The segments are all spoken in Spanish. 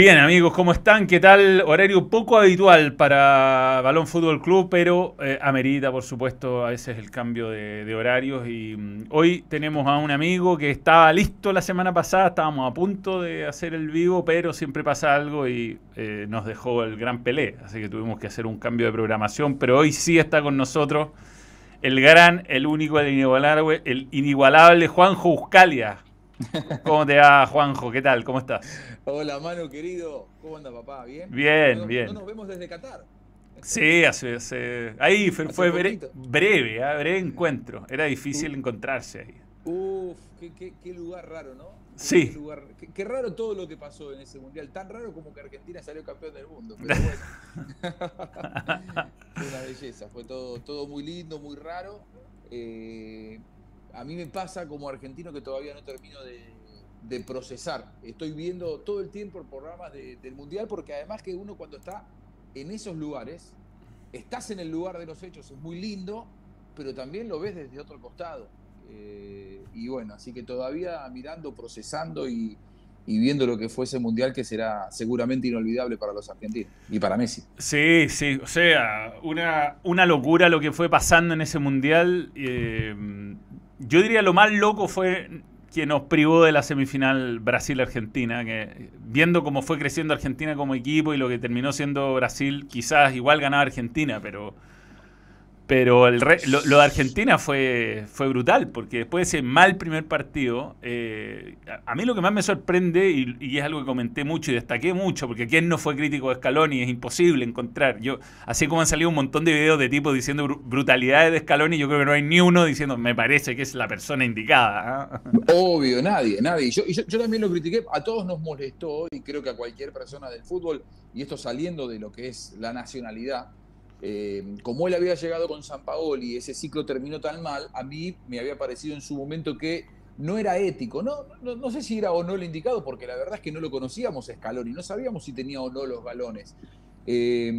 Bien, amigos, ¿cómo están? ¿Qué tal? Horario poco habitual para Balón Fútbol Club, pero eh, amerita, por supuesto, a veces el cambio de, horarios. Y mm, hoy tenemos a un amigo que estaba listo la semana pasada, estábamos a punto de hacer el vivo, pero siempre pasa algo y eh, nos dejó el gran pelé. Así que tuvimos que hacer un cambio de programación, pero hoy sí está con nosotros el gran, el único, el inigualable, el inigualable Juanjo Uscalia. ¿Cómo te va, Juanjo? ¿Qué tal? ¿Cómo estás? Hola, Manu, querido. ¿Cómo anda, papá? ¿Bien? Bien, bien. No nos vemos desde Qatar. Sí, hace, ahí fue, breve, breve, ¿ah? breve encuentro. Era difícil encontrarse ahí. Uf, qué, lugar raro, ¿no? Sí. Qué, raro todo lo que pasó en ese mundial. Tan raro como que Argentina salió campeón del mundo. Pero bueno. fue una belleza. Fue todo, todo muy lindo, muy raro. Eh, a mí me pasa como argentino que todavía no termino de, procesar. Estoy viendo todo el tiempo el programa del Mundial porque además que uno cuando está en esos lugares, estás en el lugar de los hechos, es muy lindo, pero también lo ves desde otro costado. Eh, y bueno, así que todavía mirando, procesando y, viendo lo que fue ese mundial que será seguramente inolvidable para los argentinos y para Messi. Sí, sí, o sea, una, una locura lo que fue pasando en ese mundial. Eh, yo diría lo más loco fue que nos privó de la semifinal Brasil-Argentina, que viendo cómo fue creciendo Argentina como equipo y lo que terminó siendo Brasil, quizás igual ganaba Argentina, pero pero el lo, de Argentina fue, fue brutal, porque después de ese mal primer partido, eh, a, mí lo que más me sorprende, y, es algo que comenté mucho y destaqué mucho, porque quién no fue crítico de Scaloni, es imposible encontrar. Yo, así como han salido un montón de videos de tipos diciendo brutalidades de Scaloni, yo creo que no hay ni uno diciendo, me parece que es la persona indicada. ¿ah? Obvio, nadie, nadie. Yo, yo, yo también lo critiqué, a todos nos molestó, y creo que a cualquier persona del fútbol, y esto saliendo de lo que es la nacionalidad, eh, como él había llegado con San Paoli y ese ciclo terminó tan mal, a mí me había parecido en su momento que no era ético. No, sé si era o no el indicado, porque la verdad es que no lo conocíamos a Scaloni, no sabíamos si tenía o no los galones. Eh,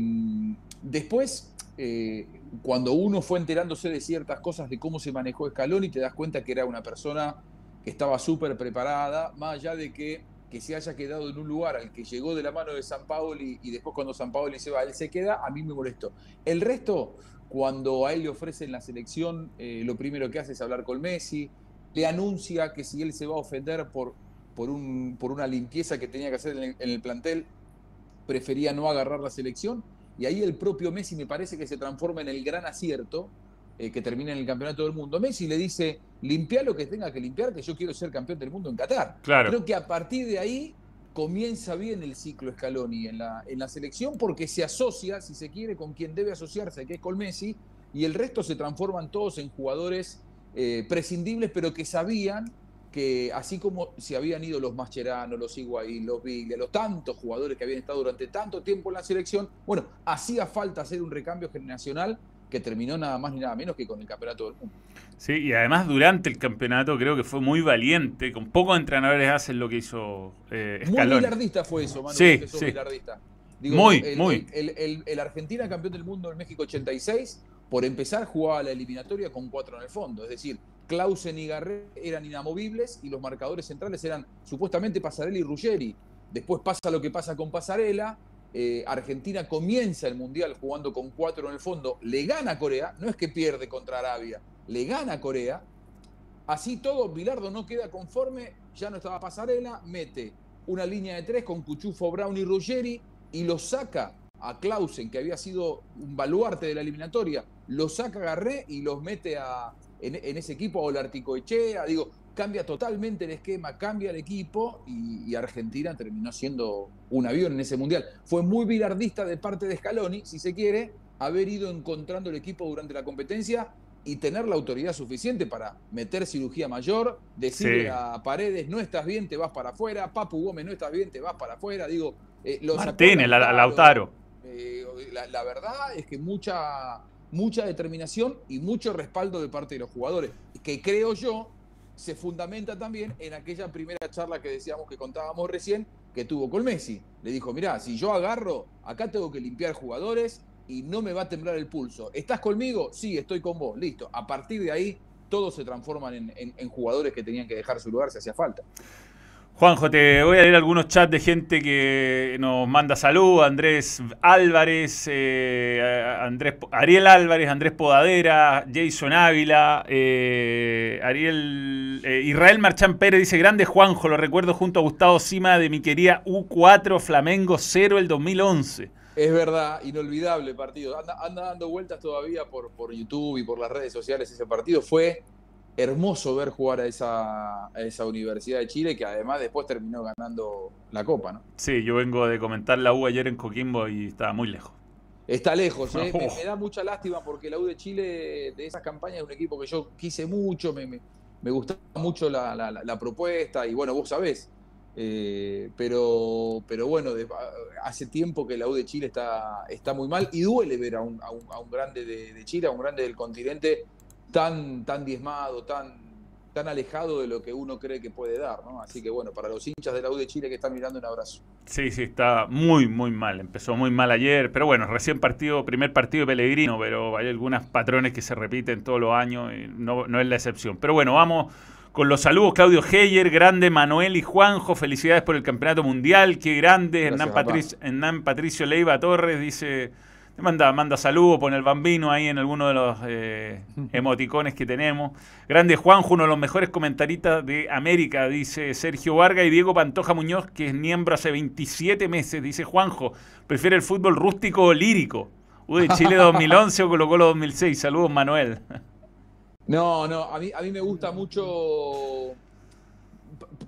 después, eh, cuando uno fue enterándose de ciertas cosas de cómo se manejó Scaloni, te das cuenta que era una persona que estaba súper preparada, más allá de que que se haya quedado en un lugar al que llegó de la mano de San Paoli y después cuando San Paoli se va, él se queda, a mí me molestó. El resto, cuando a él le ofrecen la selección, eh, lo primero que hace es hablar con Messi, le anuncia que si él se va a ofender por, por, un, por una limpieza que tenía que hacer en el, plantel, prefería no agarrar la selección. Y ahí el propio Messi me parece que se transforma en el gran acierto eh, que termina en el campeonato del mundo. Messi le dice, limpia lo que tenga que limpiar, que yo quiero ser campeón del mundo en Qatar. Claro. Creo que a partir de ahí comienza bien el ciclo Scaloni en la, en la selección porque se asocia, si se quiere, con quien debe asociarse, que es con Messi, y el resto se transforman todos en jugadores eh, prescindibles, pero que sabían que así como se habían ido los Mascherano, los Higuaín, los Biglia, los tantos jugadores que habían estado durante tanto tiempo en la selección, bueno, hacía falta hacer un recambio generacional que terminó nada más ni nada menos que con el campeonato del mundo. Sí, y además durante el campeonato creo que fue muy valiente, con pocos entrenadores hacen lo que hizo eh, Muy bilardista fue eso, Manu, sí, sí. muy, muy. El, Argentina campeón del mundo en México 86, por empezar jugaba la eliminatoria con cuatro en el fondo, es decir, Clausen y Garré eran inamovibles y los marcadores centrales eran supuestamente Pasarela y Ruggeri. Después pasa lo que pasa con Pasarela, eh, Argentina comienza el Mundial jugando con cuatro en el fondo, le gana Corea, no es que pierde contra Arabia, le gana Corea. Así todo, Bilardo no queda conforme, ya no estaba pasarela, mete una línea de tres con Cuchufo, Brown y Ruggeri y lo saca a Clausen, que había sido un baluarte de la eliminatoria, lo saca Garré y los mete a, en, ese equipo a Echea, Digo, cambia totalmente el esquema, cambia el equipo y, Argentina terminó siendo un avión en ese mundial. Fue muy bilardista de parte de Scaloni, si se quiere, haber ido encontrando el equipo durante la competencia y tener la autoridad suficiente para meter cirugía mayor, decirle a Paredes, no estás bien, te vas para afuera, Papu Gómez, no estás bien, te vas para afuera, digo... Eh, los Martínez, Lautaro. Eh, la, verdad es que mucha, mucha determinación y mucho respaldo de parte de los jugadores, que creo yo se fundamenta también en aquella primera charla que decíamos que contábamos recién, que tuvo con Messi. Le dijo, mirá, si yo agarro, acá tengo que limpiar jugadores y no me va a temblar el pulso. ¿Estás conmigo? Sí, estoy con vos. Listo. A partir de ahí, todos se transforman en, jugadores que tenían que dejar su lugar si hacía falta. Juanjo, te voy a leer algunos chats de gente que nos manda salud. Andrés Álvarez, eh, Andrés, Ariel Álvarez, Andrés Podadera, Jason Ávila, eh, Ariel, eh, Israel Marchán Pérez dice, grande Juanjo, lo recuerdo junto a Gustavo Sima de mi querida U4 Flamengo 0 el 2011. Es verdad, inolvidable partido. Anda, dando vueltas todavía por YouTube y por las redes sociales ese partido. Fue hermoso ver jugar a esa, esa Universidad de Chile, que además después terminó ganando la Copa, ¿no? Sí, yo vengo de comentar la U ayer en Coquimbo y estaba muy lejos. Está lejos, ¿eh? me, da mucha lástima porque la U de Chile de esas campañas es un equipo que yo quise mucho, me, me, gustaba mucho la, propuesta y bueno, vos sabés. Eh, pero, pero bueno, hace tiempo que la U de Chile está, está muy mal y duele ver a un, a un, grande de, de Chile, a un grande del continente tan, tan diezmado, tan, tan alejado de lo que uno cree que puede dar, ¿no? Así que bueno, para los hinchas de la U de Chile que están mirando, un abrazo. Sí, sí, está muy, muy mal. Empezó muy mal ayer, pero bueno, recién partido, primer partido de Pellegrino, pero hay algunos patrones que se repiten todos los años y no, no es la excepción. Pero bueno, vamos con los saludos, Claudio Heyer, grande Manuel y Juanjo, felicidades por el campeonato mundial, qué grande, Hernán, Patricio, Hernán Patricio Leiva Torres dice Manda, manda saludos, pone el bambino ahí en alguno de los eh, emoticones que tenemos. Grande Juanjo, uno de los mejores comentaristas de América, dice Sergio Vargas y Diego Pantoja Muñoz, que es miembro hace 27 meses. Dice Juanjo, prefiere el fútbol rústico o lírico. U de Chile 2011 o Colo Colo 2006. Saludos, Manuel. No, no, a mí, a mí me gusta mucho.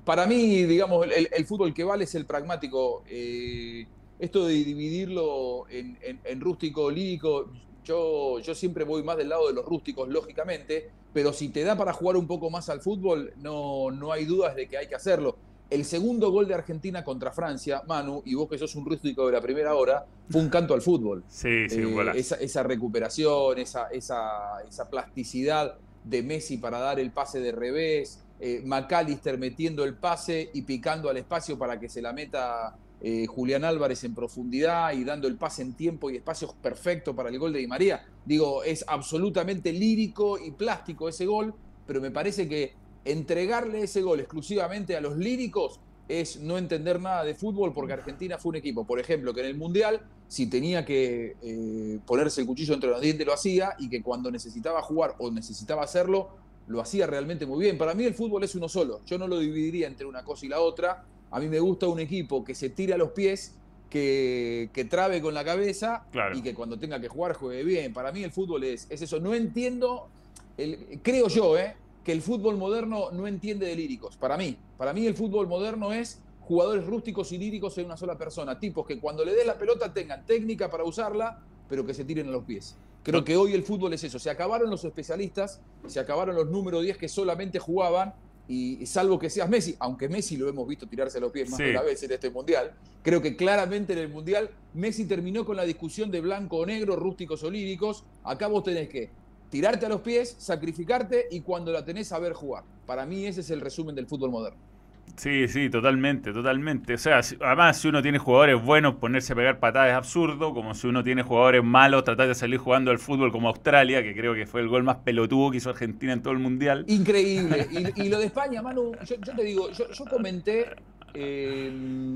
Para mí, digamos, el, fútbol que vale es el pragmático. Eh, esto de dividirlo en, rústico, lírico, yo, yo siempre voy más del lado de los rústicos, lógicamente, pero si te da para jugar un poco más al fútbol, no, no hay dudas de que hay que hacerlo. El segundo gol de Argentina contra Francia, Manu, y vos que sos un rústico de la primera hora, fue un canto al fútbol. Sí, sí, eh, esa, esa, recuperación, esa, esa, esa, plasticidad de Messi para dar el pase de revés, eh, McAllister metiendo el pase y picando al espacio para que se la meta eh, Julián Álvarez en profundidad y dando el pase en tiempo y espacio perfecto para el gol de Di María. Digo, es absolutamente lírico y plástico ese gol, pero me parece que entregarle ese gol exclusivamente a los líricos es no entender nada de fútbol porque Argentina fue un equipo, por ejemplo, que en el Mundial, si tenía que eh, ponerse el cuchillo entre los dientes, lo hacía y que cuando necesitaba jugar o necesitaba hacerlo, lo hacía realmente muy bien. Para mí el fútbol es uno solo, yo no lo dividiría entre una cosa y la otra a mí me gusta un equipo que se tire a los pies, que, que trabe con la cabeza y que cuando tenga que jugar juegue bien. Para mí el fútbol es, es eso. No entiendo, el, creo yo, eh, que el fútbol moderno no entiende de líricos. Para mí, para mí el fútbol moderno es jugadores rústicos y líricos en una sola persona. Tipos que cuando le dé la pelota tengan técnica para usarla, pero que se tiren a los pies. Creo que hoy el fútbol es eso. Se acabaron los especialistas, se acabaron los número 10 que solamente jugaban y salvo que seas Messi, aunque Messi lo hemos visto tirarse a los pies más de una vez en este mundial, creo que claramente en el mundial Messi terminó con la discusión de blanco o negro, rústicos o líricos. Acá vos tenés que tirarte a los pies, sacrificarte y cuando la tenés saber jugar. Para mí ese es el resumen del fútbol moderno. Sí, sí, totalmente, totalmente. O sea, además, si uno tiene jugadores buenos, ponerse a pegar patadas es absurdo, como si uno tiene jugadores malos, tratar de salir jugando al fútbol como Australia, que creo que fue el gol más pelotudo que hizo Argentina en todo el mundial. Increíble. Y, lo de España, Manu, yo, te digo, yo, comenté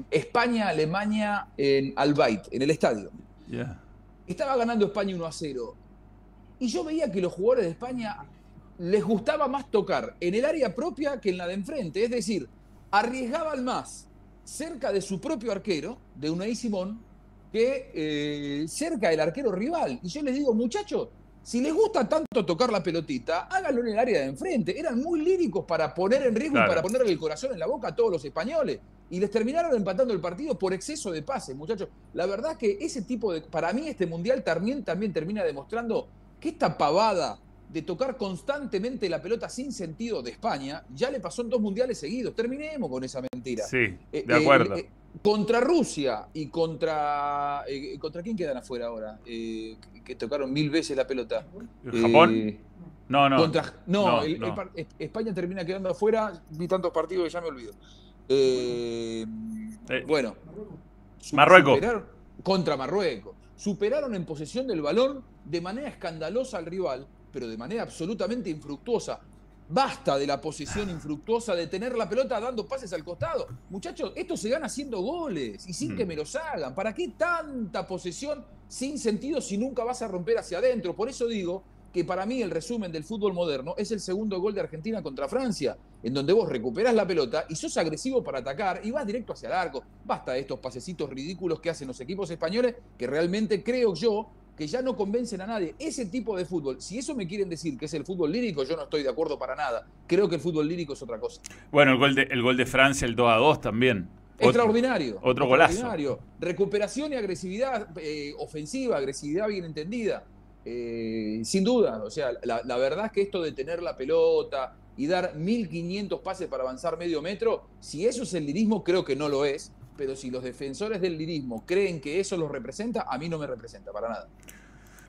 España-Alemania en Albait, en el estadio. Estaba ganando España 1 a 0. Y yo veía que los jugadores de España les gustaba más tocar en el área propia que en la de enfrente. Es decir, arriesgaban más cerca de su propio arquero, de Unai Simón, que eh, cerca del arquero rival. Y yo les digo, muchachos, si les gusta tanto tocar la pelotita, háganlo en el área de enfrente. Eran muy líricos para poner en riesgo y para ponerle el corazón en la boca a todos los españoles. Y les terminaron empatando el partido por exceso de pases, muchachos. La verdad que ese tipo de. Para mí, este mundial también, también termina demostrando que esta pavada de tocar constantemente la pelota sin sentido de España, ya le pasó en dos mundiales seguidos. Terminemos con esa mentira. Sí, de eh, acuerdo. Eh, contra Rusia y contra. Eh, ¿Contra quién quedan afuera ahora? que tocaron mil veces la pelota. ¿Japón? no, no. no, España termina quedando afuera. Vi tantos partidos que ya me olvido. bueno. Marruecos. contra Marruecos. Superaron en posesión del balón de manera escandalosa al rival pero de manera absolutamente infructuosa. Basta de la posesión infructuosa, de tener la pelota dando pases al costado. Muchachos, esto se gana haciendo goles y sin que mm. me los hagan. ¿Para qué tanta posesión sin sentido si nunca vas a romper hacia adentro? Por eso digo que para mí el resumen del fútbol moderno es el segundo gol de Argentina contra Francia, en donde vos recuperás la pelota y sos agresivo para atacar y vas directo hacia el arco. Basta de estos pasecitos ridículos que hacen los equipos españoles que realmente creo yo que ya no convencen a nadie. Ese tipo de fútbol, si eso me quieren decir que es el fútbol lírico, yo no estoy de acuerdo para nada. Creo que el fútbol lírico es otra cosa. Bueno, el gol de, el gol de Francia, el 2 a 2 también. Extraordinario. Otro, golazo. Recuperación y agresividad eh, ofensiva, agresividad bien entendida. Eh, sin duda, o sea, la, la, verdad es que esto de tener la pelota y dar 1500 pases para avanzar medio metro, si eso es el lirismo, creo que no lo es pero si los defensores del lirismo creen que eso los representa, a mí no me representa para nada.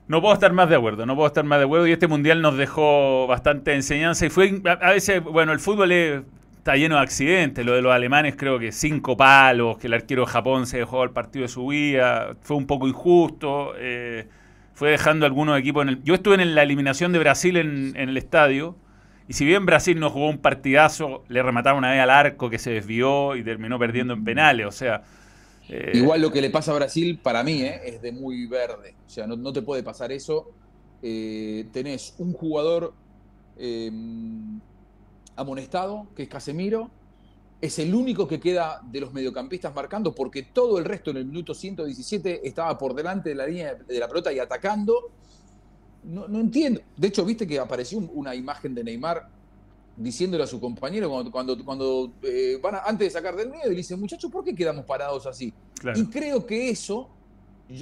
No puedo estar más de acuerdo, no puedo estar más de acuerdo y este mundial nos dejó bastante enseñanza y fue a veces, bueno, el fútbol está lleno de accidentes, lo de los alemanes creo que cinco palos, que el arquero de Japón se dejó al partido de su vida, fue un poco injusto, eh, fue dejando algunos equipos en el... Yo estuve en la eliminación de Brasil en, en el estadio y si bien Brasil no jugó un partidazo, le remataron una vez al arco que se desvió y terminó perdiendo en penales. O sea. Eh, Igual lo que le pasa a Brasil, para mí, eh, es de muy verde. O sea, no, te puede pasar eso. Eh, tenés un jugador amonestado, que es Casemiro. Es el único que queda de los mediocampistas marcando, porque todo el resto en el minuto 117 estaba por delante de la línea de la pelota y atacando no, entiendo. De hecho, viste que apareció una imagen de Neymar diciéndole a su compañero cuando, cuando, eh, van antes de sacar del medio y le dice, muchachos, ¿por qué quedamos parados así? Y creo que eso,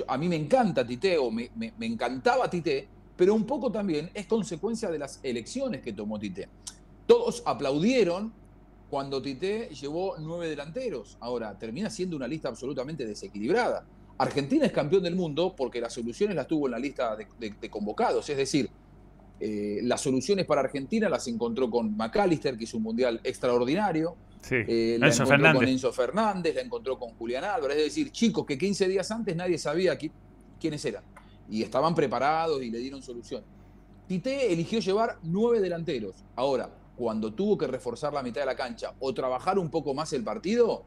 a mí me encanta Tite, o me, me, encantaba Tite, pero un poco también es consecuencia de las elecciones que tomó Tite. Todos aplaudieron cuando Tite llevó nueve delanteros. Ahora, termina siendo una lista absolutamente desequilibrada. Argentina es campeón del mundo porque las soluciones las tuvo en la lista de, convocados. Es decir, eh, las soluciones para Argentina las encontró con McAllister, que hizo un mundial extraordinario. Sí. Eh, la encontró con Enzo Fernández, la encontró con Julián Álvarez. Es decir, chicos que 15 días antes nadie sabía quiénes eran. Y estaban preparados y le dieron solución. Tite eligió llevar nueve delanteros. Ahora, cuando tuvo que reforzar la mitad de la cancha o trabajar un poco más el partido,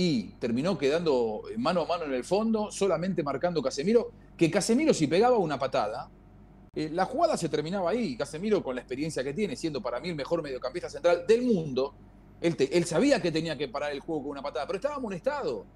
y terminó quedando mano a mano en el fondo, solamente marcando Casemiro, que Casemiro si pegaba una patada, eh, la jugada se terminaba ahí. Casemiro con la experiencia que tiene, siendo para mí el mejor mediocampista central del mundo, él, él sabía que tenía que parar el juego con una patada, pero estaba amonestado.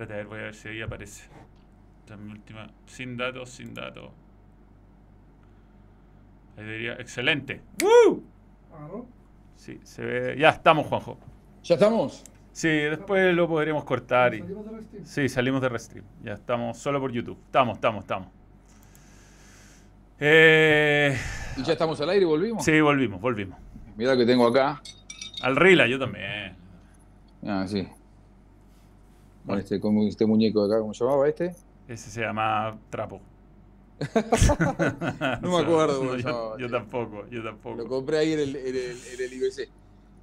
Espérate, a ver, voy a ver si ahí aparece. Esta es mi última. Sin datos, sin datos. Ahí diría, excelente. ¡Woo! Sí, se ve. Ya estamos, Juanjo. ¿Ya estamos? Sí, después lo podremos cortar. Y... Sí, salimos de Restream. Ya estamos solo por YouTube. Estamos, estamos, estamos. Eh... ¿Y ya estamos al aire y volvimos? Sí, volvimos, volvimos. Mira que tengo acá. Al Rila, yo también. Ah, sí. Este, como este muñeco de acá, ¿cómo se llamaba este? Ese se llama Trapo. no me acuerdo. No, yo, yo, tampoco, yo tampoco. Lo compré ahí en el, en el, en el IBC.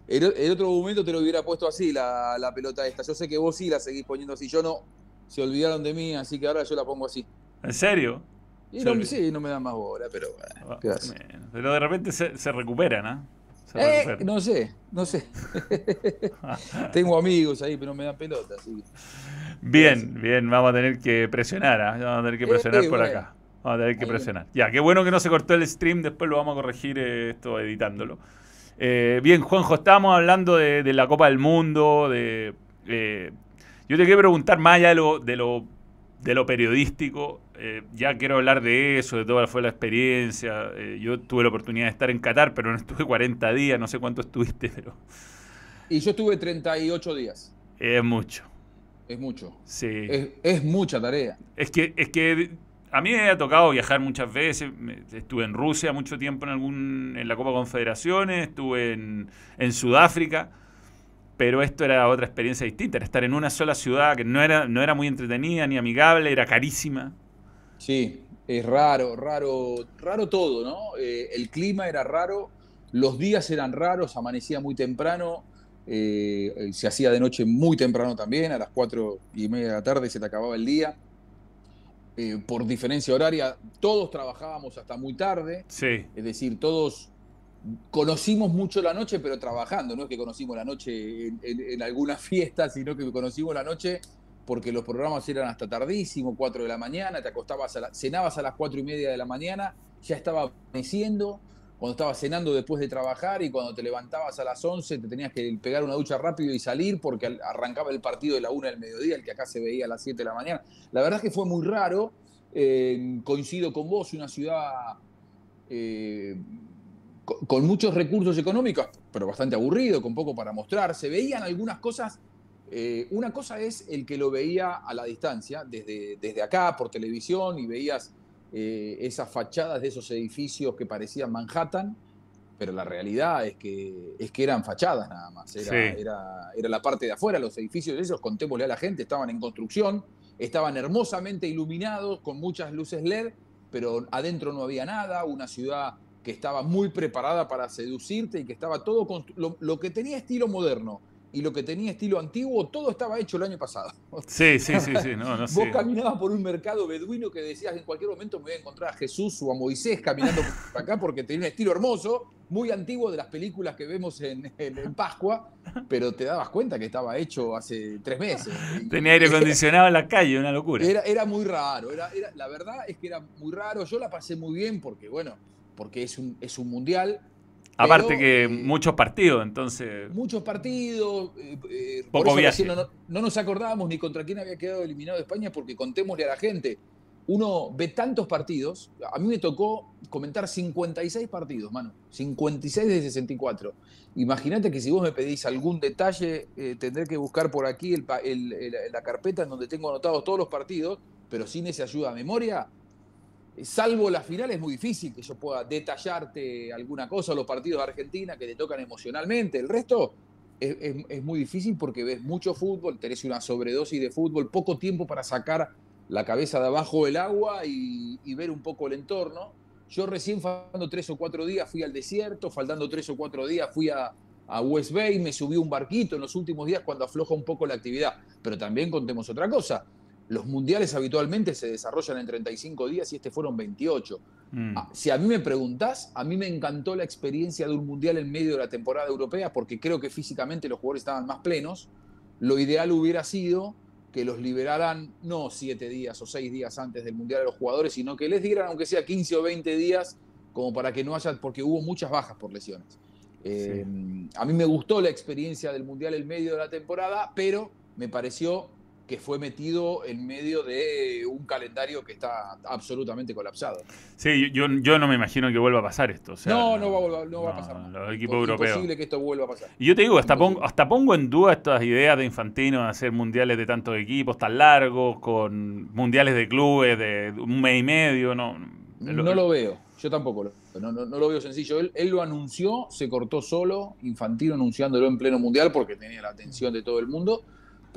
En, otro momento te lo hubiera puesto así la, la, pelota esta. Yo sé que vos sí la seguís poniendo así. Yo no. Se olvidaron de mí, así que ahora yo la pongo así. ¿En serio? Y no, sí, no me dan más bola, pero bueno, Pero de repente se, se recuperan, ¿ah? ¿eh? No sé, no sé. Tengo amigos ahí, pero no me dan pelota. Bien, bien, vamos a tener que presionar, ¿ah? vamos a tener que eh, presionar por acá. Vamos a tener que presionar. Ya, qué bueno que no se cortó el stream, después lo vamos a corregir eh, esto editándolo. bien, Juanjo, estábamos hablando de, la Copa del Mundo, de... yo te quiero preguntar más allá de lo, de lo, de lo periodístico, eh, ya quiero hablar de eso, de toda fue la experiencia. Eh, yo tuve la oportunidad de estar en Qatar, pero no estuve 40 días, no sé cuánto estuviste, pero... Y yo estuve 38 días. Es mucho. Es mucho. Sí. Es, mucha tarea. Es que, es que a mí me ha tocado viajar muchas veces. Estuve en Rusia mucho tiempo en, algún, en la Copa Confederaciones, estuve en, en Sudáfrica pero esto era otra experiencia distinta, era estar en una sola ciudad que no era, no era muy entretenida ni amigable, era carísima. Sí, es raro, raro, raro todo, ¿no? Eh, el clima era raro, los días eran raros, amanecía muy temprano, eh, se hacía de noche muy temprano también, a las cuatro y media de la tarde se te acababa el día. Eh, por diferencia horaria, todos trabajábamos hasta muy tarde. Sí. Es decir, todos conocimos mucho la noche, pero trabajando. No es que conocimos la noche en, en alguna fiesta, sino que conocimos la noche porque los programas eran hasta tardísimo, 4 de la mañana, te acostabas, a cenabas a las 4 y media de la mañana, ya estaba amaneciendo, cuando estabas cenando después de trabajar y cuando te levantabas a las 11 te tenías que pegar una ducha rápido y salir porque arrancaba el partido de la 1 del mediodía, el que acá se veía a las 7 de la mañana. La verdad es que fue muy raro, eh, coincido con vos, una ciudad eh, con muchos recursos económicos, pero bastante aburrido, con poco para mostrar. Se veían algunas cosas eh, una cosa es el que lo veía a la distancia, desde, desde acá por televisión, y veías eh, esas fachadas de esos edificios que parecían Manhattan, pero la realidad es que, es que eran fachadas nada más. Era, era, la parte de afuera, los edificios esos, contémosle a la gente, estaban en construcción, estaban hermosamente iluminados, con muchas luces LED, pero adentro no había nada, una ciudad que estaba muy preparada para seducirte y que estaba todo, lo que tenía estilo moderno y lo que tenía estilo antiguo, todo estaba hecho el año pasado. Sí, sí, sí, sí. No, no Vos caminabas por un mercado beduino que decías en cualquier momento me voy a encontrar a Jesús o a Moisés caminando por acá porque tenía un estilo hermoso, muy antiguo de las películas que vemos en, Pascua, pero te dabas cuenta que estaba hecho hace tres meses. Tenía aire acondicionado en la calle, una locura. Era, era muy raro, era, la verdad es que era muy raro. Yo la pasé muy bien porque, bueno, porque es un, es un mundial Aparte que eh, muchos partidos, entonces. Muchos partidos. Eh, eh, Poco viaje. No, nos acordábamos ni contra quién había quedado eliminado España, porque contémosle a la gente. Uno ve tantos partidos. A mí me tocó comentar 56 partidos, mano. 56 de 64. Imagínate que si vos me pedís algún detalle, tendré que buscar por aquí la carpeta en donde tengo anotados todos los partidos, pero sin esa ayuda a memoria, salvo la final, es muy difícil que yo pueda detallarte alguna cosa, los partidos de Argentina que te tocan emocionalmente. El resto es, muy difícil porque ves mucho fútbol, tenés una sobredosis de fútbol, poco tiempo para sacar la cabeza de abajo del agua y, ver un poco el entorno. Yo recién faltando tres o cuatro días fui al desierto, faltando tres o cuatro días fui a, a West Bay, me subí un barquito en los últimos días cuando afloja un poco la actividad. Pero también contemos otra cosa los mundiales habitualmente se desarrollan en 35 días y este fueron 28. Mm. Ah, si a mí me preguntás, a mí me encantó la experiencia de un mundial en medio de la temporada europea porque creo que físicamente los jugadores estaban más plenos. Lo ideal hubiera sido que los liberaran no siete días o seis días antes del mundial a los jugadores, sino que les dieran aunque sea 15 o 20 días como para que no haya, porque hubo muchas bajas por lesiones. Eh, a mí me gustó la experiencia del mundial en medio de la temporada, pero me pareció que fue metido en medio de un calendario que está absolutamente colapsado. Sí, yo, yo no me imagino que vuelva a pasar esto. no, no, va, no va a pasar. Los equipos europeos. Es imposible que esto vuelva a pasar. Y yo te digo, hasta pongo, hasta pongo en duda estas ideas de Infantino de hacer mundiales de tantos equipos tan largos, con mundiales de clubes de un mes y medio. No, no lo veo. Yo tampoco lo, no, no, no lo veo sencillo. Él, él, lo anunció, se cortó solo, Infantino anunciándolo en pleno mundial porque tenía la atención de todo el mundo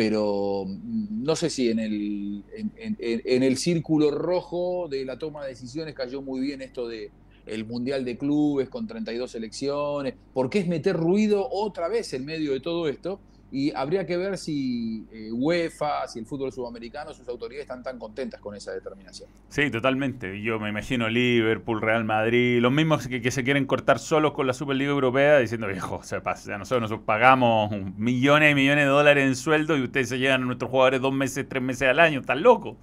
pero mm, no sé si en el, en, el círculo rojo de la toma de decisiones cayó muy bien esto de el Mundial de Clubes con 32 selecciones, porque es meter ruido otra vez en medio de todo esto y habría que ver si eh, UEFA, si el fútbol sudamericano, sus autoridades están tan contentas con esa determinación. Sí, totalmente. Yo me imagino Liverpool, Real Madrid, los mismos que, se quieren cortar solos con la Superliga Europea diciendo, viejo, o sea, nosotros nosotros pagamos millones y millones de dólares en sueldo y ustedes se llegan a nuestros jugadores dos meses, tres meses al año, están locos.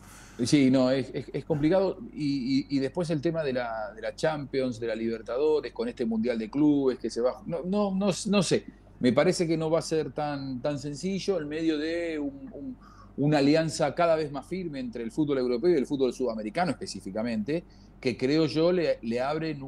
Sí, no, es, complicado. Y, después el tema de la, de la Champions, de la Libertadores, con este Mundial de Clubes que se va. No, no, no, no sé. Me parece que no va a ser tan, tan sencillo en medio de una alianza cada vez más firme entre el fútbol europeo y el fútbol sudamericano específicamente, que creo yo le, le abren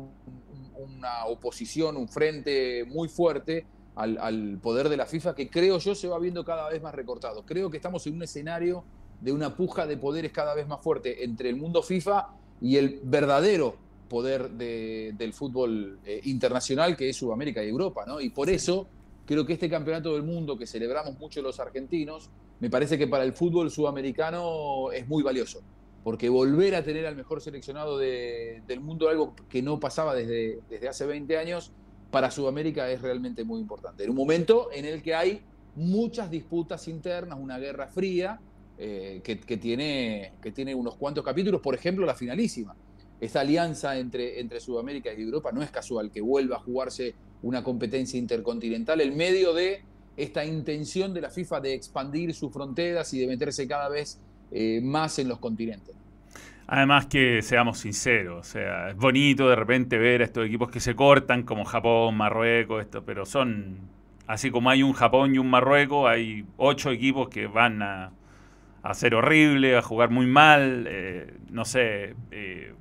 una oposición, un frente muy fuerte al, al, poder de la FIFA que creo yo se va viendo cada vez más recortado. Creo que estamos en un escenario de una puja de poderes cada vez más fuerte entre el mundo FIFA y el verdadero poder del fútbol eh, internacional que es Sudamérica y Europa, ¿no? Y por eso Creo que este campeonato del mundo que celebramos mucho los argentinos, me parece que para el fútbol sudamericano es muy valioso, porque volver a tener al mejor seleccionado del mundo, algo que no pasaba desde, desde hace 20 años, para Sudamérica es realmente muy importante. En un momento en el que hay muchas disputas internas, una guerra fría, eh, que, tiene, que tiene unos cuantos capítulos, por ejemplo, la finalísima. Esta alianza entre, entre Sudamérica y Europa no es casual que vuelva a jugarse una competencia intercontinental en medio de esta intención de la FIFA de expandir sus fronteras y de meterse cada vez eh, más en los continentes. Además que seamos sinceros, o sea, es bonito de repente ver a estos equipos que se cortan como Japón, Marruecos, esto, pero son, así como hay un Japón y un Marruecos, hay ocho equipos que van a, a ser horrible, a jugar muy mal, eh, no sé, eh,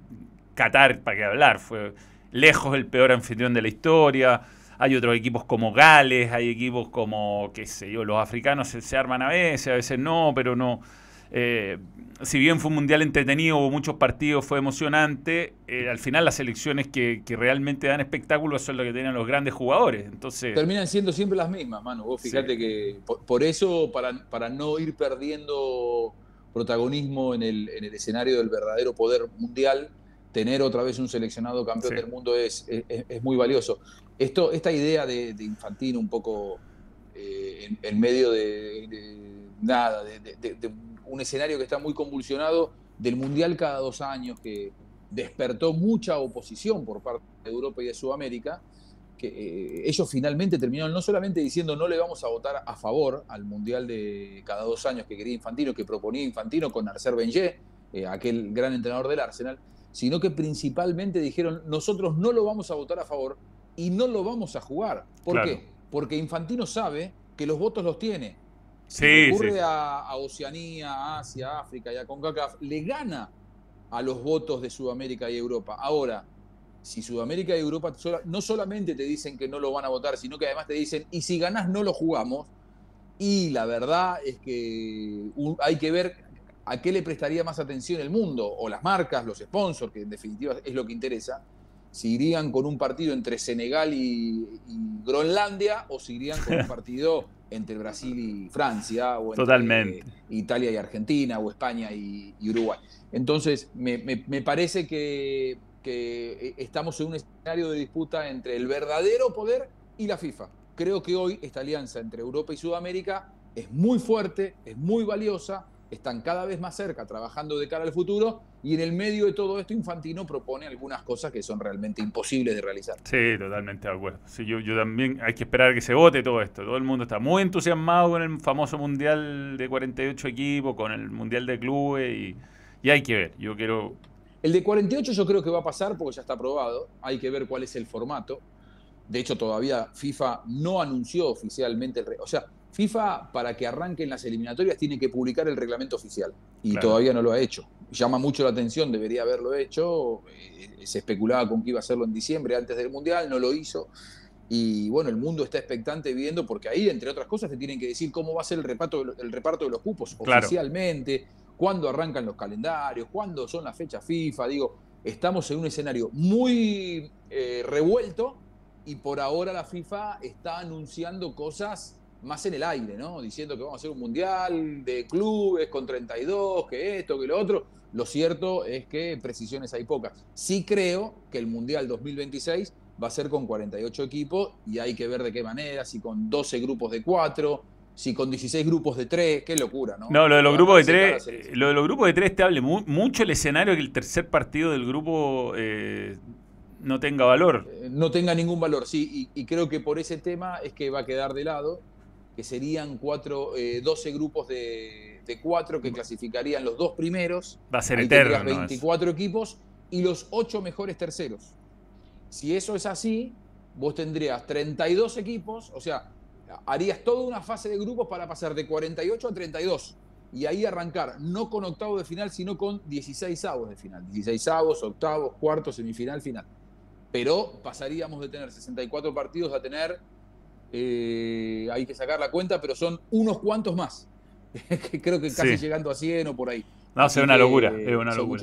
Qatar, para qué hablar, fue lejos el peor anfitrión de la historia. Hay otros equipos como Gales, hay equipos como, qué sé yo, los africanos se, arman a veces, a veces no, pero no. Eh, si bien fue un mundial entretenido, hubo muchos partidos, fue emocionante, eh, al final las selecciones que, realmente dan espectáculos son las que tienen los grandes jugadores. Entonces, Terminan siendo siempre las mismas, mano. Vos fíjate que por, eso, para, para no ir perdiendo protagonismo en el, en el escenario del verdadero poder mundial, tener otra vez un seleccionado campeón del mundo es, es, muy valioso. Esto, esta idea de, de Infantino un poco eh, en, medio de, nada, de, un escenario que está muy convulsionado, del Mundial cada dos años, que despertó mucha oposición por parte de Europa y de Sudamérica, que eh, ellos finalmente terminaron no solamente diciendo no le vamos a votar a favor al Mundial de cada dos años que quería Infantino, que proponía Infantino con Arcer Benjé, eh, aquel gran entrenador del Arsenal, sino que principalmente dijeron, nosotros no lo vamos a votar a favor y no lo vamos a jugar. ¿Por qué? Porque Infantino sabe que los votos los tiene. Si ocurre A, Oceanía, a Asia, África y a CONCACAF, le gana a los votos de Sudamérica y Europa. Ahora, si Sudamérica y Europa no solamente te dicen que no lo van a votar, sino que además te dicen, y si ganás no lo jugamos, y la verdad es que hay que ver ¿a qué le prestaría más atención el mundo? O las marcas, los sponsors, que en definitiva es lo que interesa. Si irían con un partido entre Senegal y, Groenlandia o si irían con un partido entre Brasil y Francia o entre Italia y Argentina o España y, Uruguay. Entonces, me, parece que, que estamos en un escenario de disputa entre el verdadero poder y la FIFA. Creo que hoy esta alianza entre Europa y Sudamérica es muy fuerte, es muy valiosa, están cada vez más cerca trabajando de cara al futuro y en el medio de todo esto Infantino propone algunas cosas que son realmente imposibles de realizar. Sí, totalmente de acuerdo. Sí, yo, yo también hay que esperar que se vote todo esto. Todo el mundo está muy entusiasmado con el famoso Mundial de 48 equipos, con el Mundial de clubes y, y hay que ver. Yo quiero... El de 48 yo creo que va a pasar porque ya está aprobado. Hay que ver cuál es el formato. De hecho, todavía FIFA no anunció oficialmente, o sea, FIFA, para que arranquen las eliminatorias, tiene que publicar el reglamento oficial y todavía no lo ha hecho. Llama mucho la atención, debería haberlo hecho. Eh, se especulaba con que iba a hacerlo en diciembre, antes del Mundial, no lo hizo. Y bueno, el mundo está expectante viendo, porque ahí, entre otras cosas, te tienen que decir cómo va a ser el reparto, el reparto de los cupos oficialmente, cuándo arrancan los calendarios, cuándo son las fechas FIFA. Digo, estamos en un escenario muy eh, revuelto y por ahora la FIFA está anunciando cosas más en el aire, ¿no? Diciendo que vamos a hacer un mundial de clubes con 32, que esto, que lo otro. Lo cierto es que precisiones hay pocas. Sí creo que el mundial 2026 va a ser con 48 equipos y hay que ver de qué manera, si con 12 grupos de 4, si con 16 grupos de 3, qué locura, ¿no? No, lo de los grupos de 3, lo de los grupos de 3 te hable mucho el escenario que el tercer partido del grupo eh, no tenga valor. Eh, no tenga ningún valor, sí, y, creo que por ese tema es que va a quedar de lado que serían cuatro, 12 eh, grupos de, de, cuatro que clasificarían los dos primeros. Va a ser eterno. 24 equipos y los ocho mejores terceros. Si eso es así, vos tendrías 32 equipos, o sea, harías toda una fase de grupos para pasar de 48 a 32 y ahí arrancar, no con octavos de final, sino con 16 avos de final. 16 avos, octavos, cuartos, semifinal, final. Pero pasaríamos de tener 64 partidos a tener eh, hay que sacar la cuenta, pero son unos cuantos más. Creo que casi llegando a 100 o por ahí. No, es una locura, es una locura.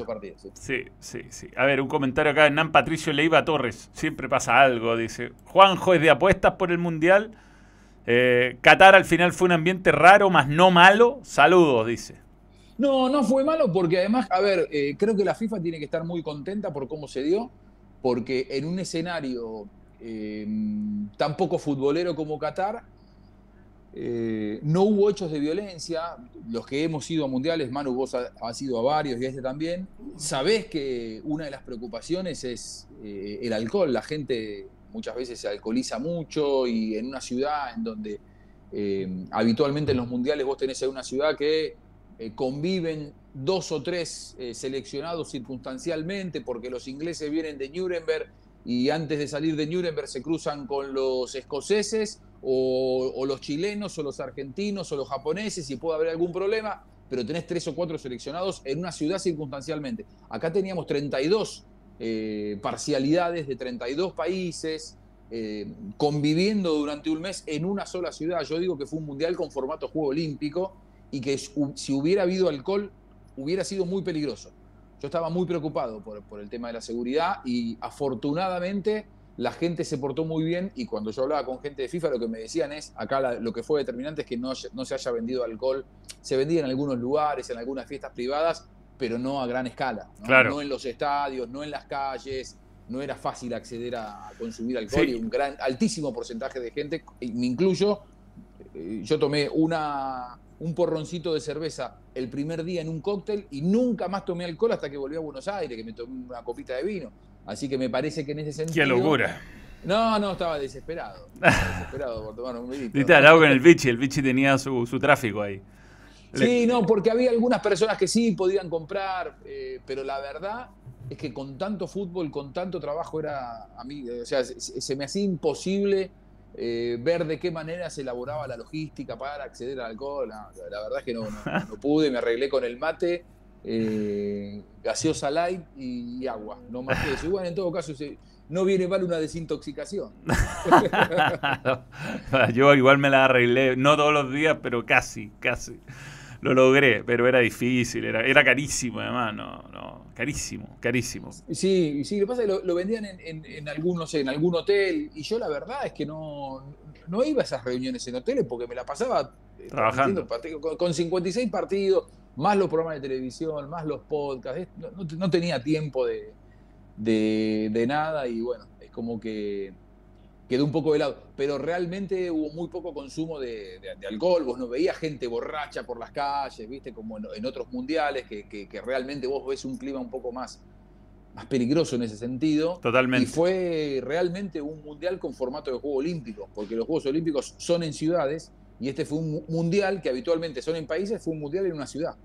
sí. sí. sí, A ver, un comentario acá, Nan Patricio Leiva Torres. Siempre pasa algo, dice. Juanjo es de apuestas por el Mundial. Eh, Qatar al final fue un ambiente raro, más no malo. Saludos, dice. No, no fue malo porque además, a ver, eh, creo que la FIFA tiene que estar muy contenta por cómo se dio, porque en un escenario eh, tan poco futbolero como Qatar. Eh, no hubo hechos de violencia. Los que hemos ido a mundiales, Manu, vos has ido a varios y este también. Sabés que una de las preocupaciones es eh, el alcohol. La gente muchas veces se alcoholiza mucho y en una ciudad en donde habitualmente en los mundiales vos tenés en una ciudad que conviven dos o tres seleccionados circunstancialmente porque los ingleses vienen de Nuremberg y antes de salir de Nuremberg se cruzan con los escoceses o, los chilenos o los argentinos o los japoneses y puede haber algún problema, pero tenés tres o cuatro seleccionados en una ciudad circunstancialmente. Acá teníamos 32 eh, parcialidades de 32 países eh, conviviendo durante un mes en una sola ciudad. Yo digo que fue un mundial con formato juego olímpico y que si hubiera habido alcohol hubiera sido muy peligroso. Yo estaba muy preocupado por, el tema de la seguridad y afortunadamente la gente se portó muy bien y cuando yo hablaba con gente de FIFA lo que me decían es, acá lo que fue determinante es que no, no, se haya vendido alcohol, se vendía en algunos lugares, en algunas fiestas privadas, pero no a gran escala, no, en los estadios, no en las calles, no era fácil acceder a, consumir alcohol y un gran, altísimo porcentaje de gente, me incluyo, eh, yo tomé una, un porroncito de cerveza el primer día en un cóctel y nunca más tomé alcohol hasta que volví a Buenos Aires, que me tomé una copita de vino. Así que me parece que en ese sentido. ¡Qué locura! No, no, estaba desesperado. desesperado por tomar un vinito. Con el Vichy, el Vichy tenía su, tráfico ahí. Sí, no, porque había algunas personas que sí podían comprar, eh, pero la verdad es que con tanto fútbol, con tanto trabajo, era a mí, o sea, se me hacía imposible eh, ver de qué manera se elaboraba la logística para acceder al alcohol. la, verdad es que no, no, pude, me arreglé con el mate, eh, gaseosa light y, agua, no más que eso. Igual en todo caso no viene mal una desintoxicación. Yo igual me la arreglé, no todos los días, pero casi, casi lo logré, pero era difícil, era, era carísimo además, no, no, carísimo, carísimo. Sí, sí, lo que pasa es que lo, vendían en, en, algún, en algún hotel y yo la verdad es que no, no iba a esas reuniones en hoteles porque me la pasaba eh, trabajando con, 56 partidos, más los programas de televisión, más los podcasts, no, tenía tiempo de, de nada y bueno, es como que quedó un poco de lado. Pero realmente hubo muy poco consumo de, alcohol, vos no veías gente borracha por las calles, viste, como en, otros mundiales, que, realmente vos ves un clima un poco más, más peligroso en ese sentido. Totalmente. Y fue realmente un mundial con formato de Juego Olímpico, porque los Juegos Olímpicos son en ciudades y este fue un mundial que habitualmente son en países, fue un mundial en una ciudad.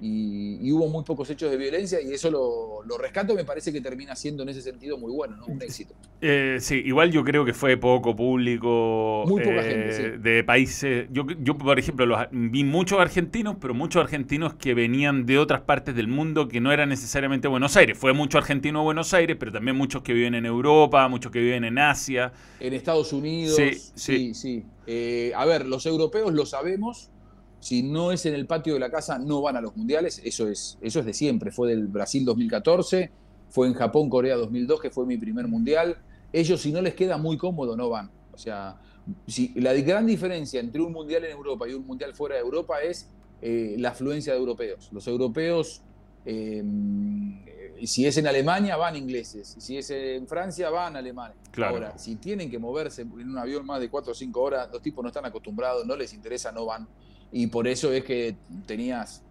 Y, hubo muy pocos hechos de violencia y eso lo, lo rescato me parece que termina siendo en ese sentido muy bueno, ¿no? un éxito. Eh, sí, igual yo creo que fue poco público muy poca gente, sí. de países. Yo, yo por ejemplo, los, vi muchos argentinos, pero muchos argentinos que venían de otras partes del mundo que no eran necesariamente Buenos Aires. Fue mucho argentino a Buenos Aires, pero también muchos que viven en Europa, muchos que viven en Asia. En Estados Unidos. Sí, sí. sí, eh, a ver, los europeos lo sabemos si no es en el patio de la casa, no van a los mundiales. Eso es, eso es de siempre. Fue del Brasil 2014, fue en Japón, Corea 2002, que fue mi primer mundial. Ellos, si no les queda muy cómodo, no van. O sea, si, la gran diferencia entre un mundial en Europa y un mundial fuera de Europa es eh, la afluencia de europeos. Los europeos, eh, si es en Alemania, van ingleses. Si es en Francia, van alemanes. Ahora, si tienen que moverse en un avión más de 4 o 5 horas, los tipos no están acostumbrados, no les interesa, no van y por eso es que tenías,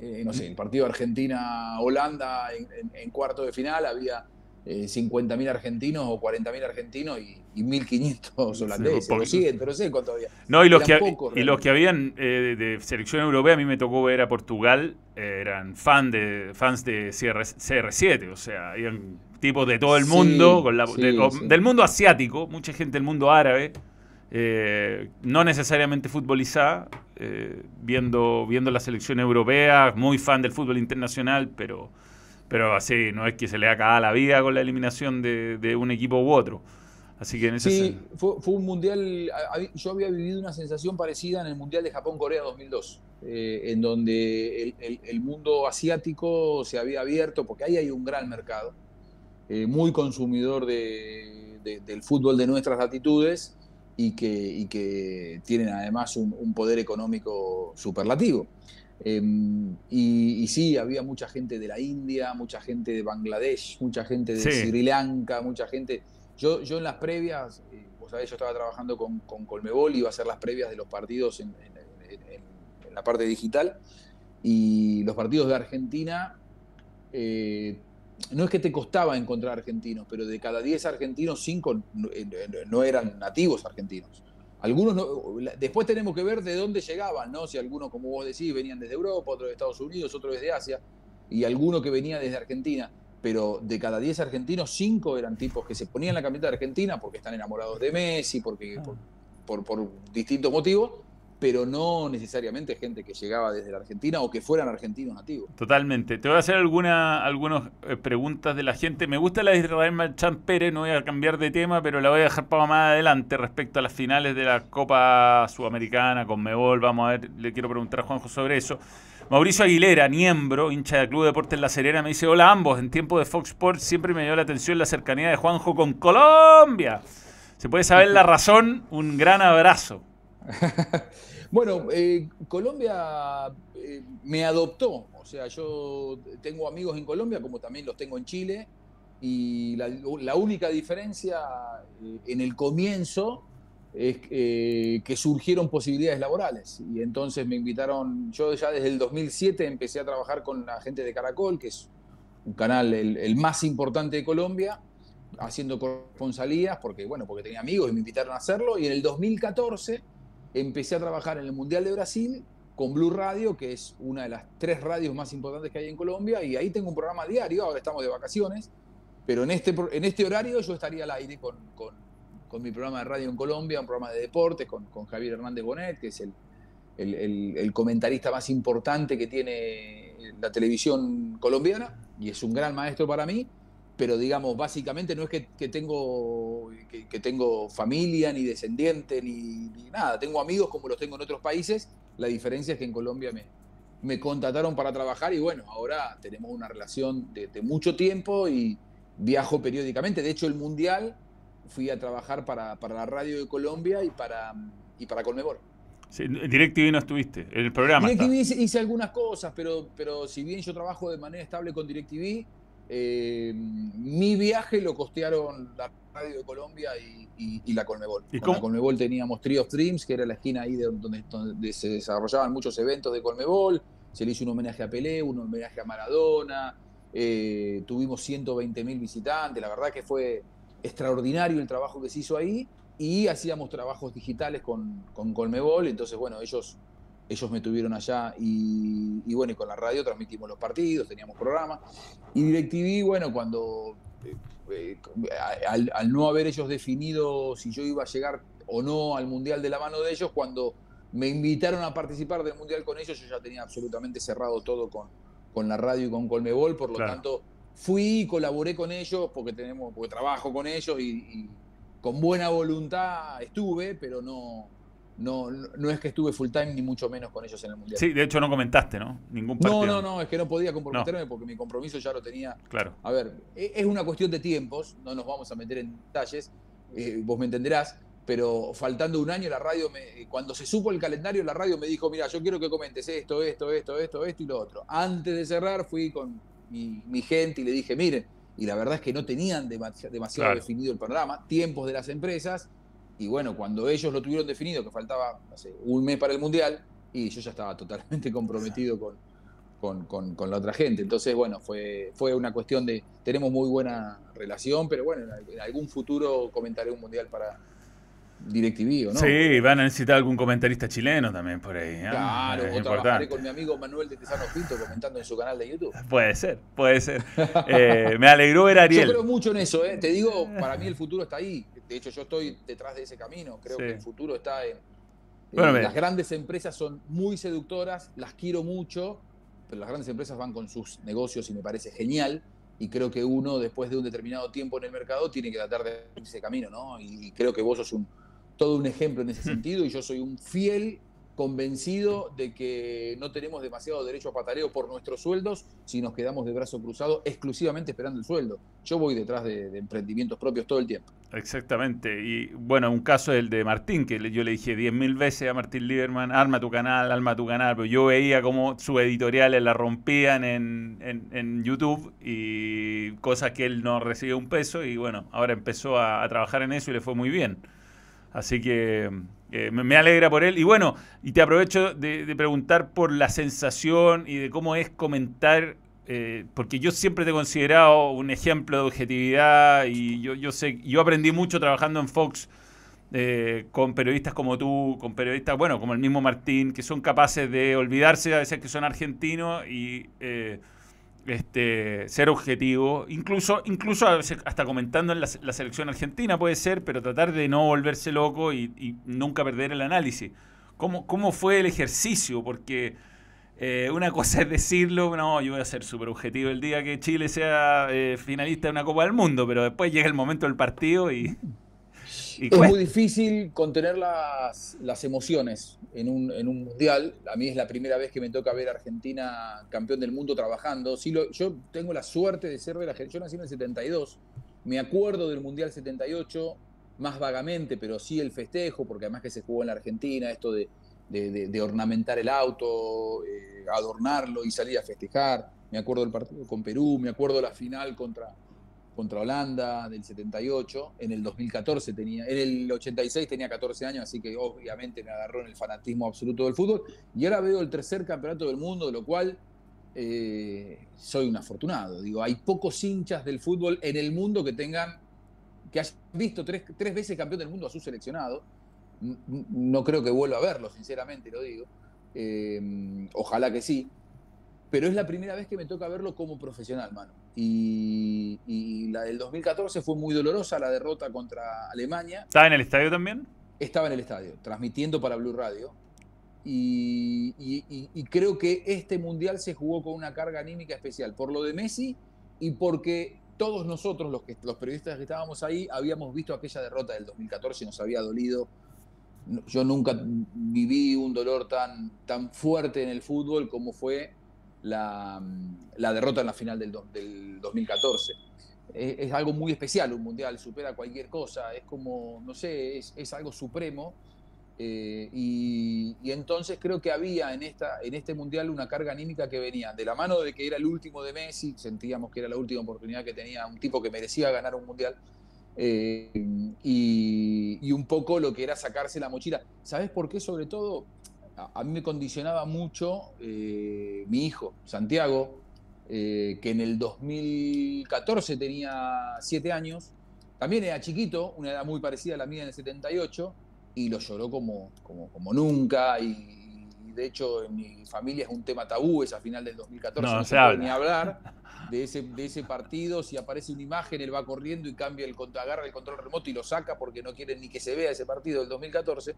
eh, no sé, el partido Argentina-Holanda en, cuarto de final, había 50.000 eh, argentinos o 40.000 argentinos y, 1.500 holandeses. pero siguen, pero sé cuánto había. No, y los, que, y los que habían eh, de selección europea, a mí me tocó ver a Portugal, eran fan de, fans de CR, 7 o sea, habían tipos de todo el mundo, con la, del mundo asiático, mucha gente del mundo árabe. Eh, no necesariamente futbolizada, eh, viendo, viendo la selección europea, muy fan del fútbol internacional, pero, pero así, no es que se le haga la vida con la eliminación de, un equipo u otro. Así que en ese Sí, fue, un mundial, yo había vivido una sensación parecida en el Mundial de Japón-Corea 2002, eh, en donde el, mundo asiático se había abierto, porque ahí hay un gran mercado, muy consumidor del fútbol de nuestras latitudes, y que, que tienen además un, poder económico superlativo. Em, y, sí, había mucha gente de la India, mucha gente de Bangladesh, mucha gente de Sri Lanka, mucha gente... Yo, yo en las previas, eh, vos sabés, yo estaba trabajando con, con, Colmebol, iba a hacer las previas de los partidos en, en, la parte digital, y los partidos de Argentina eh, no es que te costaba encontrar argentinos, pero de cada 10 argentinos, 5 no, eran nativos argentinos. Algunos después tenemos que ver de dónde llegaban, ¿no? Si algunos, como vos decís, venían desde Europa, otros de Estados Unidos, otros desde Asia, y alguno que venía desde Argentina. Pero de cada 10 argentinos, 5 eran tipos que se ponían la camiseta de Argentina porque están enamorados de Messi, porque, ah. por, por distintos motivos, pero no necesariamente gente que llegaba desde la Argentina o que fueran argentinos nativos. Totalmente. Te voy a hacer alguna, algunas eh, preguntas de la gente. Me gusta la de Israel Marchán Pérez, no voy a cambiar de tema, pero la voy a dejar para más adelante respecto a las finales de la Copa Sudamericana con Mebol. Vamos a ver, le quiero preguntar a Juanjo sobre eso. Mauricio Aguilera, miembro, hincha del Club Deportes La Serena, me dice, hola ambos, en tiempo de Fox Sports siempre me dio la atención la cercanía de Juanjo con Colombia. ¿Se puede saber la razón? Un gran abrazo. bueno, eh, Colombia eh, me adoptó, o sea, yo tengo amigos en Colombia como también los tengo en Chile y la, única diferencia eh, en el comienzo es que surgieron posibilidades laborales. Y entonces me invitaron, yo ya desde el 2007 empecé a trabajar con la gente de Caracol, que es un canal el, más importante de Colombia, haciendo corresponsalías, porque bueno, porque tenía amigos y me invitaron a hacerlo, y en el 2014 empecé a trabajar en el Mundial de Brasil con Blue Radio, que es una de las tres radios más importantes que hay en Colombia, y ahí tengo un programa diario, ahora estamos de vacaciones, pero en este, en este horario yo estaría al aire con, con, mi programa de radio en Colombia, un programa de deportes con, con Javier Hernández Bonet, que es el, el, el, comentarista más importante que tiene la televisión colombiana, y es un gran maestro para mí, pero digamos, básicamente no es que, tengo, que, tengo familia, ni descendiente, ni, nada. Tengo amigos como los tengo en otros países. La diferencia es que en Colombia me, me contrataron para trabajar y bueno, ahora tenemos una relación de, mucho tiempo y viajo periódicamente. De hecho, el Mundial fui a trabajar para, la radio de Colombia y para, y para Colmebol. Sí, DirecTV no estuviste, el programa. DirecTV hice, hice, algunas cosas, pero, pero si bien yo trabajo de manera estable con DirecTV, eh, mi viaje lo costearon la Radio de Colombia y, la Colmebol. ¿Y con la Colmebol teníamos Tree of Dreams, que era la esquina ahí de donde, se desarrollaban muchos eventos de Colmebol. Se le hizo un homenaje a Pelé, un homenaje a Maradona. Eh, tuvimos 120 mil visitantes. La verdad que fue extraordinario el trabajo que se hizo ahí. Y hacíamos trabajos digitales con, con Colmebol. Entonces, bueno, ellos ellos me tuvieron allá y, bueno, y con la radio transmitimos los partidos, teníamos programas. Y DirecTV, bueno, cuando eh, eh, al, al, no haber ellos definido si yo iba a llegar o no al Mundial de la mano de ellos, cuando me invitaron a participar del Mundial con ellos, yo ya tenía absolutamente cerrado todo con, con la radio y con Colmebol, por lo tanto fui y colaboré con ellos porque tenemos, porque trabajo con ellos y, con buena voluntad estuve, pero no, no, no es que estuve full time ni mucho menos con ellos en el Mundial. Sí, de hecho no comentaste, ¿no? Ningún partido. No, no, no, es que no podía comprometerme porque mi compromiso ya lo tenía. Claro. A ver, e, es una cuestión de tiempos, no nos vamos a meter en detalles, eh, vos me entenderás, pero faltando un año la radio, me, cuando se supo el calendario, la radio me dijo, mira, yo quiero que comentes esto, esto, esto, esto, esto y lo otro. Antes de cerrar fui con mi, gente y le dije, miren, y la verdad es que no tenían demasiado, definido el panorama, tiempos de las empresas, y bueno, cuando ellos lo tuvieron definido, que faltaba un mes para el Mundial, y yo ya estaba totalmente comprometido con, con, la otra gente. Entonces, bueno, fue, fue una cuestión de, tenemos muy buena relación, pero bueno, en algún futuro comentaré un Mundial para, DirecTV, no? Sí, van a necesitar algún comentarista chileno también por ahí. ¿eh? Claro, o trabajaré con mi amigo Manuel de Tesano Pinto comentando en su canal de YouTube. Puede ser, puede ser. Eh, me alegró ver a Ariel. Yo creo mucho en eso, ¿eh? te digo, para mí el futuro está ahí. De hecho, yo estoy detrás de ese camino. Creo que el futuro está en. las grandes empresas son muy seductoras, las quiero mucho, pero las grandes empresas van con sus negocios y me parece genial y creo que uno después de un determinado tiempo en el mercado tiene que tratar de ese camino, ¿no? Y creo que vos sos un, todo un ejemplo en ese sentido y yo soy un fiel convencido de que no tenemos demasiado derecho a pataleo por nuestros sueldos si nos quedamos de brazo cruzado exclusivamente esperando el sueldo. Yo voy detrás de, emprendimientos propios todo el tiempo. Exactamente. Y bueno, un caso es el de Martín, que yo le dije 10.000 veces a Martín Lieberman, arma tu canal, arma tu canal, pero yo veía cómo sus editoriales la rompían en, en, YouTube y cosas que él no recibía un peso y bueno, ahora empezó a trabajar en eso y le fue muy bien. Así que eh, me alegra por él. Y bueno, y te aprovecho de, preguntar por la sensación y de cómo es comentar, eh, porque yo siempre te he considerado un ejemplo de objetividad y yo, yo sé, yo aprendí mucho trabajando en Fox. Eh, con periodistas como tú, con periodistas, bueno, como el mismo Martín, que son capaces de olvidarse a veces que son argentinos y este, ser objetivo, incluso, incluso hasta comentando en la, selección argentina puede ser, pero tratar de no volverse loco y, nunca perder el análisis. ¿Cómo, ¿Cómo, fue el ejercicio? Porque eh, una cosa es decirlo, no, yo voy a ser súper objetivo el día que Chile sea eh, finalista de una Copa del Mundo, pero después llega el momento del partido y es muy difícil contener las, las emociones en un, en un, mundial. A mí es la primera vez que me toca ver a Argentina campeón del mundo trabajando. Sí, lo, yo tengo la suerte de ser de la yo nací en el 72. Me acuerdo del Mundial 78, más vagamente, pero sí el festejo, porque además que se jugó en la Argentina, esto de, de, ornamentar el auto, eh, adornarlo y salir a festejar. Me acuerdo del partido con Perú, me acuerdo la final contra, contra Holanda del 78, en el 2014 tenía, en el 86 tenía 14 años, así que obviamente me agarró en el fanatismo absoluto del fútbol, y ahora veo el tercer campeonato del mundo, de lo cual eh, soy un afortunado. Digo, hay pocos hinchas del fútbol en el mundo que tengan, que hayan visto tres, veces campeón del mundo a su seleccionado. No creo que vuelva a verlo, sinceramente lo digo. Eh, ojalá que sí pero es la primera vez que me toca verlo como profesional, mano. Y, la del 2014 fue muy dolorosa, la derrota contra Alemania. ¿Estaba en el estadio también? Estaba en el estadio, transmitiendo para Blue Radio. Y, creo que este mundial se jugó con una carga anímica especial, por lo de Messi y porque todos nosotros, los, que, los periodistas que estábamos ahí, habíamos visto aquella derrota del 2014 y nos había dolido. Yo nunca viví un dolor tan, tan fuerte en el fútbol como fue la, derrota en la final del, del 2014. Es, algo muy especial un mundial, supera cualquier cosa, es como, no sé, es, algo supremo. Eh, y, entonces creo que había en, esta, en este mundial una carga anímica que venía de la mano de que era el último de Messi, sentíamos que era la última oportunidad que tenía un tipo que merecía ganar un mundial. Eh, y, y, un poco lo que era sacarse la mochila. ¿Sabes por qué? Sobre todo, a, mí me condicionaba mucho eh, mi hijo, Santiago, eh, que en el 2014 tenía 7 años, también era chiquito, una edad muy parecida a la mía en el 78, y lo lloró como, como, nunca, y, de hecho en mi familia es un tema tabú esa final del 2014, No, no, se se puede habla. ni hablar de ese, de ese partido, si aparece una imagen, él va corriendo y cambia el control, agarra el control remoto y lo saca porque no quieren ni que se vea ese partido del 2014.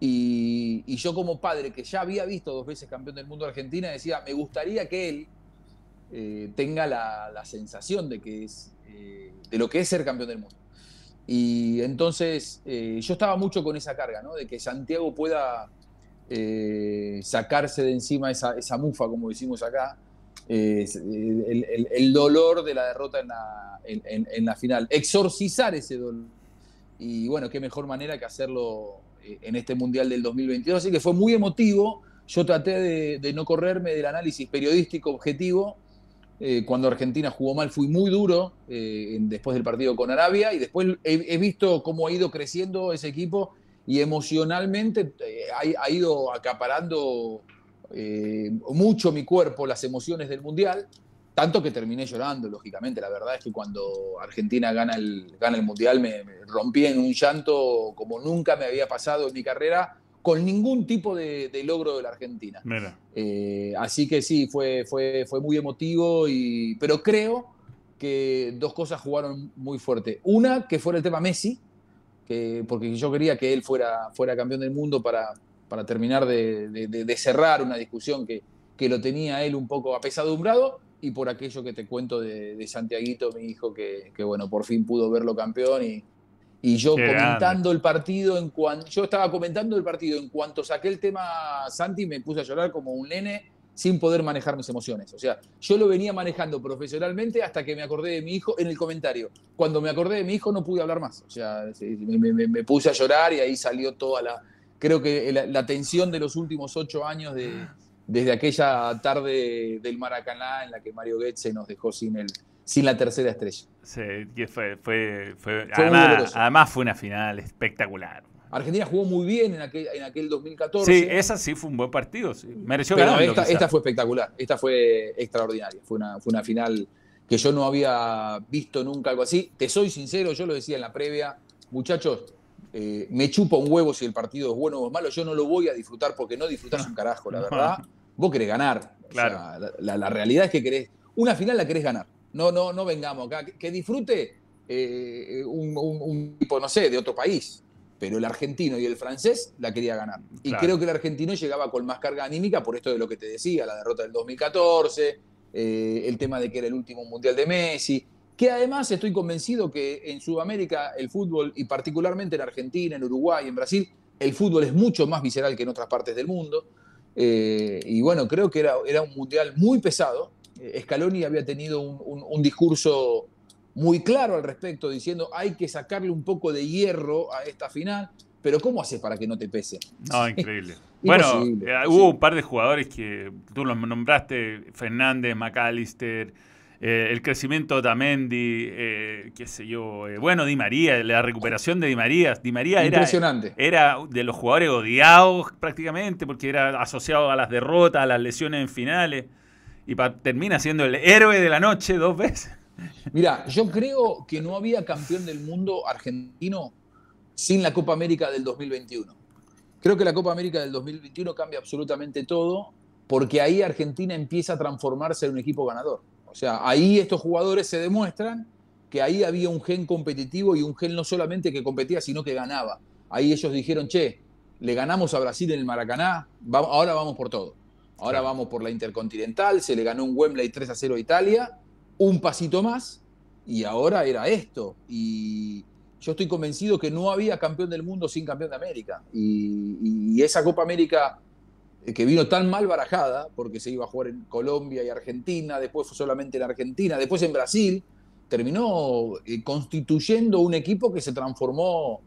Y, yo como padre, que ya había visto dos veces campeón del mundo Argentina, decía, me gustaría que él eh, tenga la, sensación de, que es, eh, de lo que es ser campeón del mundo. Y entonces eh, yo estaba mucho con esa carga, ¿no? de que Santiago pueda sacarse de encima esa, esa mufa, como decimos acá, el, el- dolor de la derrota en la, en- la final, exorcizar ese dolor. Y bueno, qué mejor manera que hacerlo en este Mundial del 2022. Así que fue muy emotivo. Yo traté de, no correrme del análisis periodístico objetivo. Eh, cuando Argentina jugó mal fui muy duro eh, después del partido con Arabia y después he, visto cómo ha ido creciendo ese equipo y emocionalmente eh, ha, ha ido acaparando mucho mi cuerpo las emociones del Mundial, tanto que terminé llorando, lógicamente. La verdad es que cuando Argentina gana el, gana el Mundial me, me rompí en un llanto como nunca me había pasado en mi carrera con ningún tipo de, de logro de la Argentina. Mira. Eh, así que sí, fue, fue, fue muy emotivo, y, pero creo que dos cosas jugaron muy fuerte. Una, que fuera el tema Messi, que, porque yo quería que él fuera, fuera campeón del mundo para, para terminar de, de- de- de cerrar una discusión que, que lo tenía él un poco apesadumbrado, y por aquello que te cuento de, de Santiaguito, mi hijo, que, que, bueno, por fin pudo verlo campeón y, y yo Qué comentando el partido en cuanto yo estaba comentando el partido en cuanto saqué el tema Santi me puse a llorar como un nene sin poder manejar mis emociones. O sea, yo lo venía manejando profesionalmente hasta que me acordé de mi hijo en el comentario. Cuando me acordé de mi hijo no pude hablar más. O sea, sí, me, me- me puse a llorar y ahí salió toda la... Creo que la, la tensión de los últimos ocho años de, desde aquella tarde del Maracaná en la que Mario Goetze nos dejó sin, el, sin la tercera estrella. Sí, que fue, fue, fue- además, fue una final espectacular. Argentina jugó muy bien en aquel, en aquel 2014. Sí, esa sí fue un buen partido. sí. Mereció ganarlo. esta, esta fue espectacular, esta fue extraordinaria, fue una, fue una final que yo no había visto nunca algo así. Te soy sincero, yo lo decía en la previa, muchachos, eh, me chupa un huevo si el partido es bueno o es malo, yo no lo voy a disfrutar porque no disfrutás un carajo, la verdad. Vos querés ganar. O Claro. sea, la, la- la realidad es que querés, una final la querés ganar. No, no, no vengamos acá. Que, que disfrute eh, un, un- un tipo, no sé, de otro país. Pero el argentino y el francés la quería ganar. Y Claro. creo que el argentino llegaba con más carga anímica por esto de lo que te decía, la derrota del 2014, eh, el tema de que era el último mundial de Messi, que además estoy convencido que en Sudamérica el fútbol, y particularmente en Argentina, en Uruguay, en Brasil, el fútbol es mucho más visceral que en otras partes del mundo. Eh, y bueno, creo que era, era un mundial muy pesado. Eh, Scaloni había tenido un, un- un discurso muy claro al respecto, diciendo hay que sacarle un poco de hierro a esta final, pero ¿cómo haces para que no te pese? No, increíble. bueno, eh, hubo un par de jugadores que tú los nombraste, Fernández, McAllister, eh, el crecimiento de Tamendi, eh, qué sé yo, eh, bueno, Di María, la recuperación de Di María. Di María era, Impresionante. era de los jugadores odiados prácticamente porque era asociado a las derrotas, a las lesiones en finales y pa- termina siendo el héroe de la noche dos veces. Mira, yo creo que no había campeón del mundo argentino sin la Copa América del 2021. Creo que la Copa América del 2021 cambia absolutamente todo porque ahí Argentina empieza a transformarse en un equipo ganador. O sea, ahí estos jugadores se demuestran que ahí había un gen competitivo y un gen no solamente que competía, sino que ganaba. Ahí ellos dijeron, che, le ganamos a Brasil en el Maracaná, ahora vamos por todo. Ahora vamos por la Intercontinental, se le ganó un Wembley 3 a 0 a Italia, un pasito más, y ahora era esto. Y yo estoy convencido que no había campeón del mundo sin campeón de América. Y, y esa Copa América que vino tan mal barajada, porque se iba a jugar en Colombia y Argentina, después fue solamente en Argentina, después en Brasil, terminó eh, constituyendo un equipo que se transformó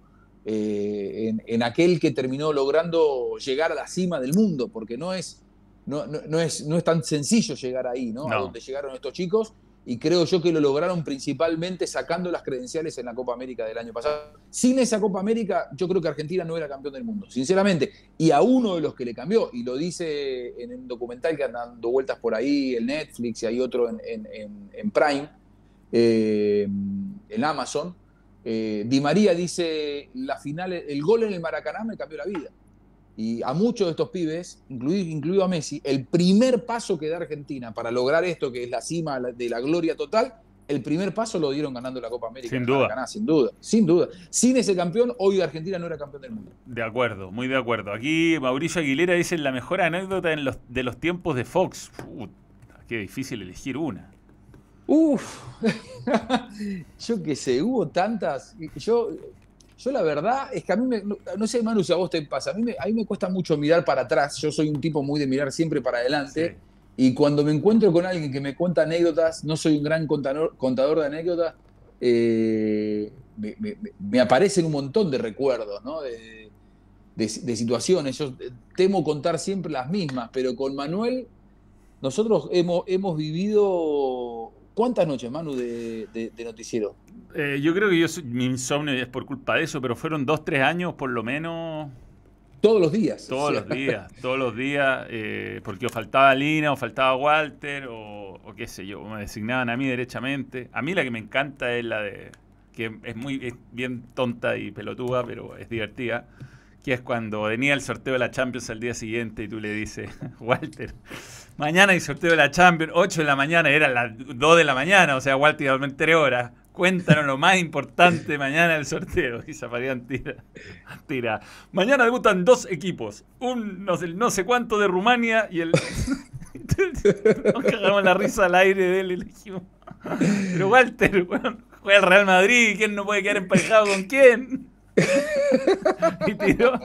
eh, en, en aquel que terminó logrando llegar a la cima del mundo, porque no es, no, no- no es, no es tan sencillo llegar ahí, ¿no? A No. donde llegaron estos chicos, y creo yo que lo lograron principalmente sacando las credenciales en la Copa América del año pasado. Sin esa Copa América, yo creo que Argentina no era campeón del mundo, sinceramente. Y a uno de los que le cambió, y lo dice en un documental que andan dando vueltas por ahí, en Netflix, y hay otro en, en- en- en Prime, eh, en Amazon, eh, Di María dice, la final, el gol en el Maracaná me cambió la vida. Y a muchos de estos pibes, incluido, incluido a Messi, el primer paso que da Argentina para lograr esto, que es la cima de la gloria total, el primer paso lo dieron ganando la Copa América. Sin duda. sin duda, sin duda. Sin ese campeón, hoy Argentina no era campeón del mundo. De acuerdo, muy de acuerdo. Aquí Mauricio Aguilera dice la mejor anécdota en los, de los tiempos de Fox. qué difícil elegir una. Uf, yo qué sé, hubo tantas. Yo, yo la verdad es que a mí, me, no, sé, Manu, si a vos te pasa, a mí, me, a mí me cuesta mucho mirar para atrás. Yo soy un tipo muy de mirar siempre para adelante. Y cuando me encuentro con alguien que me cuenta anécdotas, no soy un gran contador, contador de anécdotas, eh, me, aparecen un montón de recuerdos, ¿no? de, situaciones. Yo temo contar siempre las mismas, pero con Manuel nosotros hemos, hemos vivido... ¿Cuántas noches, Manu, de, noticiero? Eh, yo creo que yo mi insomnio es por culpa de eso, pero fueron dos, tres años por lo menos todos los días. Todos los días, todos los días, eh, porque o faltaba Lina, o faltaba Walter, o, qué sé yo, me designaban a mí derechamente. A mí la que me encanta es la de, que es muy bien tonta y pelotuda, pero es divertida, que es cuando venía el sorteo de la Champions al día siguiente y tú le dices, Walter, mañana hay sorteo de la Champions, 8 de la mañana, era las 2 de la mañana, o sea, a dormir 3 horas Cuéntanos lo más importante mañana del sorteo. Y Zafarian tira, tira. Mañana debutan dos equipos. Un no sé, no sé cuánto de Rumania y el. Nos cagamos la risa al aire de él y le dijimos. Pero Walter, bueno, juega el Real Madrid. ¿Quién no puede quedar emparejado con quién? y tiró,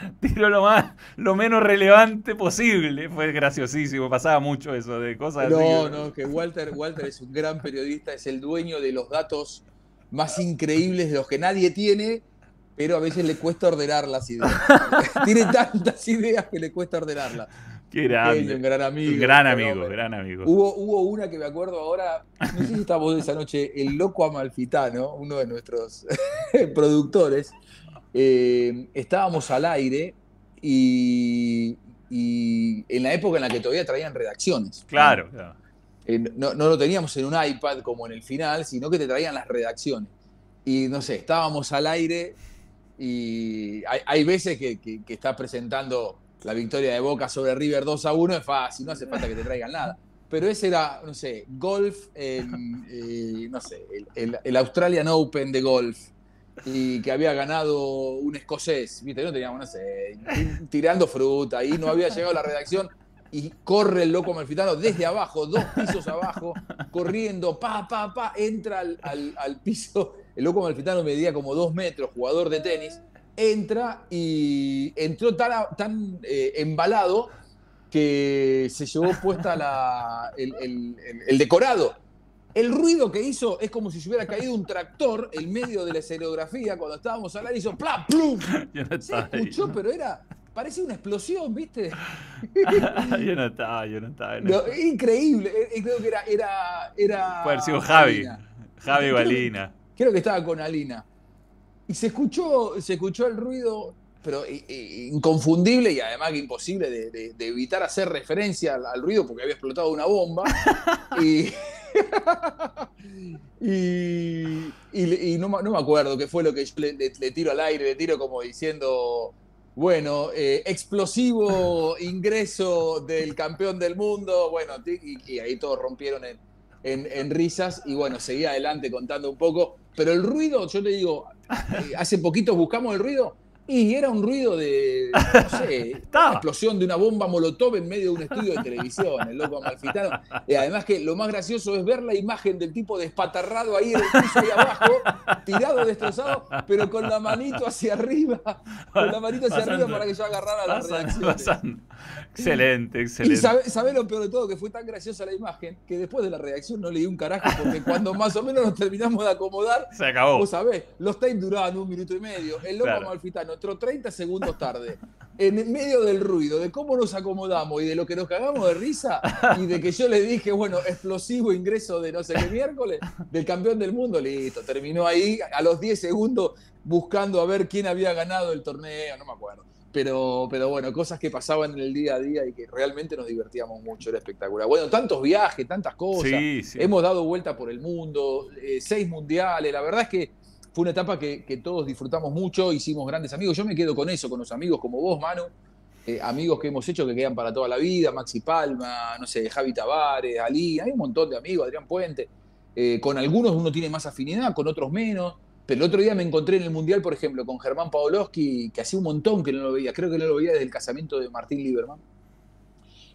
tiró lo más, lo menos relevante posible. Fue graciosísimo, pasaba mucho eso de cosas no, No, que Walter, Walter es un gran periodista, es el dueño de los datos más increíbles de los que nadie tiene, pero a veces le cuesta ordenar las ideas. tiene tantas ideas que le cuesta ordenarlas. Qué grande. Un gran amigo. gran amigo, gran amigo. Hubo, hubo una que me acuerdo ahora, no sé si estábamos esa noche, el loco Amalfitano, uno de nuestros productores, eh, estábamos al aire y, en la época en la que todavía traían redacciones. Claro, claro. Eh, no, lo teníamos en un iPad como en el final, sino que te traían las redacciones. Y no sé, estábamos al aire y hay, veces que, que, que estás presentando la victoria de Boca sobre River 2 a 1 es fácil, no hace falta que te traigan nada. Pero ese era, no sé, golf, eh, no sé, el, Australian Open de golf, y que había ganado un escocés, ¿viste? No teníamos, no sé, tirando fruta, ahí no había llegado la redacción, y corre el loco malfitano desde abajo, dos pisos abajo, corriendo, pa, pa, pa, entra al, al piso. El loco malfitano medía como dos metros, jugador de tenis entra y entró tan, eh, embalado que se llevó puesta la, el, decorado. El ruido que hizo es como si se hubiera caído un tractor en medio de la escenografía cuando estábamos al aire hizo ¡plap! ¡plum! se escuchó, pero era. Parecía una explosión, ¿viste? yo no estaba, yo no estaba. increíble. Eh, eh, creo que era. era, era Puede haber sido Javi. Javi Balina. creo que estaba con Alina. Y se escuchó, se escuchó el ruido, pero inconfundible y además que imposible de, evitar hacer referencia al, ruido porque había explotado una bomba. y, y, no, me acuerdo qué fue lo que yo le, tiro al aire, le tiro como diciendo, bueno, eh, explosivo ingreso del campeón del mundo, bueno, y, ahí todos rompieron en, en, risas y bueno, seguía adelante contando un poco, pero el ruido, yo te digo, eh, hace poquito buscamos el ruido y era un ruido de, no sé, explosión de una bomba molotov en medio de un estudio de televisión, el loco amalfitano. Y además que lo más gracioso es ver la imagen del tipo despatarrado ahí en el piso ahí abajo, tirado, destrozado, pero con la manito hacia arriba, con la manito hacia arriba para que yo agarrara la redacción. Excelente, excelente. Y sabés lo peor de todo, que fue tan graciosa la imagen, que después de la reacción no leí un carajo, porque cuando más o menos nos terminamos de acomodar, se acabó. Vos sabés, los times duraban un minuto y medio. El loco amalfitano entró 30 segundos tarde. En medio del ruido, de cómo nos acomodamos y de lo que nos cagamos de risa, y de que yo le dije, bueno, explosivo ingreso de no sé qué miércoles, del campeón del mundo, listo. Terminó ahí a los 10 segundos buscando a ver quién había ganado el torneo, no me acuerdo. Pero, pero bueno, cosas que pasaban en el día a día y que realmente nos divertíamos mucho, era espectacular. Bueno, tantos viajes, tantas cosas. Hemos dado vuelta por el mundo, eh, seis mundiales. La verdad es que fue una etapa que, todos disfrutamos mucho, hicimos grandes amigos. Yo me quedo con eso, con los amigos como vos, Manu, eh, amigos que hemos hecho que quedan para toda la vida, Maxi Palma, no sé, Javi Tavares, Ali, hay un montón de amigos, Adrián Puente. Eh, con algunos uno tiene más afinidad, con otros menos. Pero el otro día me encontré en el Mundial, por ejemplo, con Germán Pavlovsky, que hacía un montón que no lo veía. Creo que no lo veía desde el casamiento de Martín Lieberman.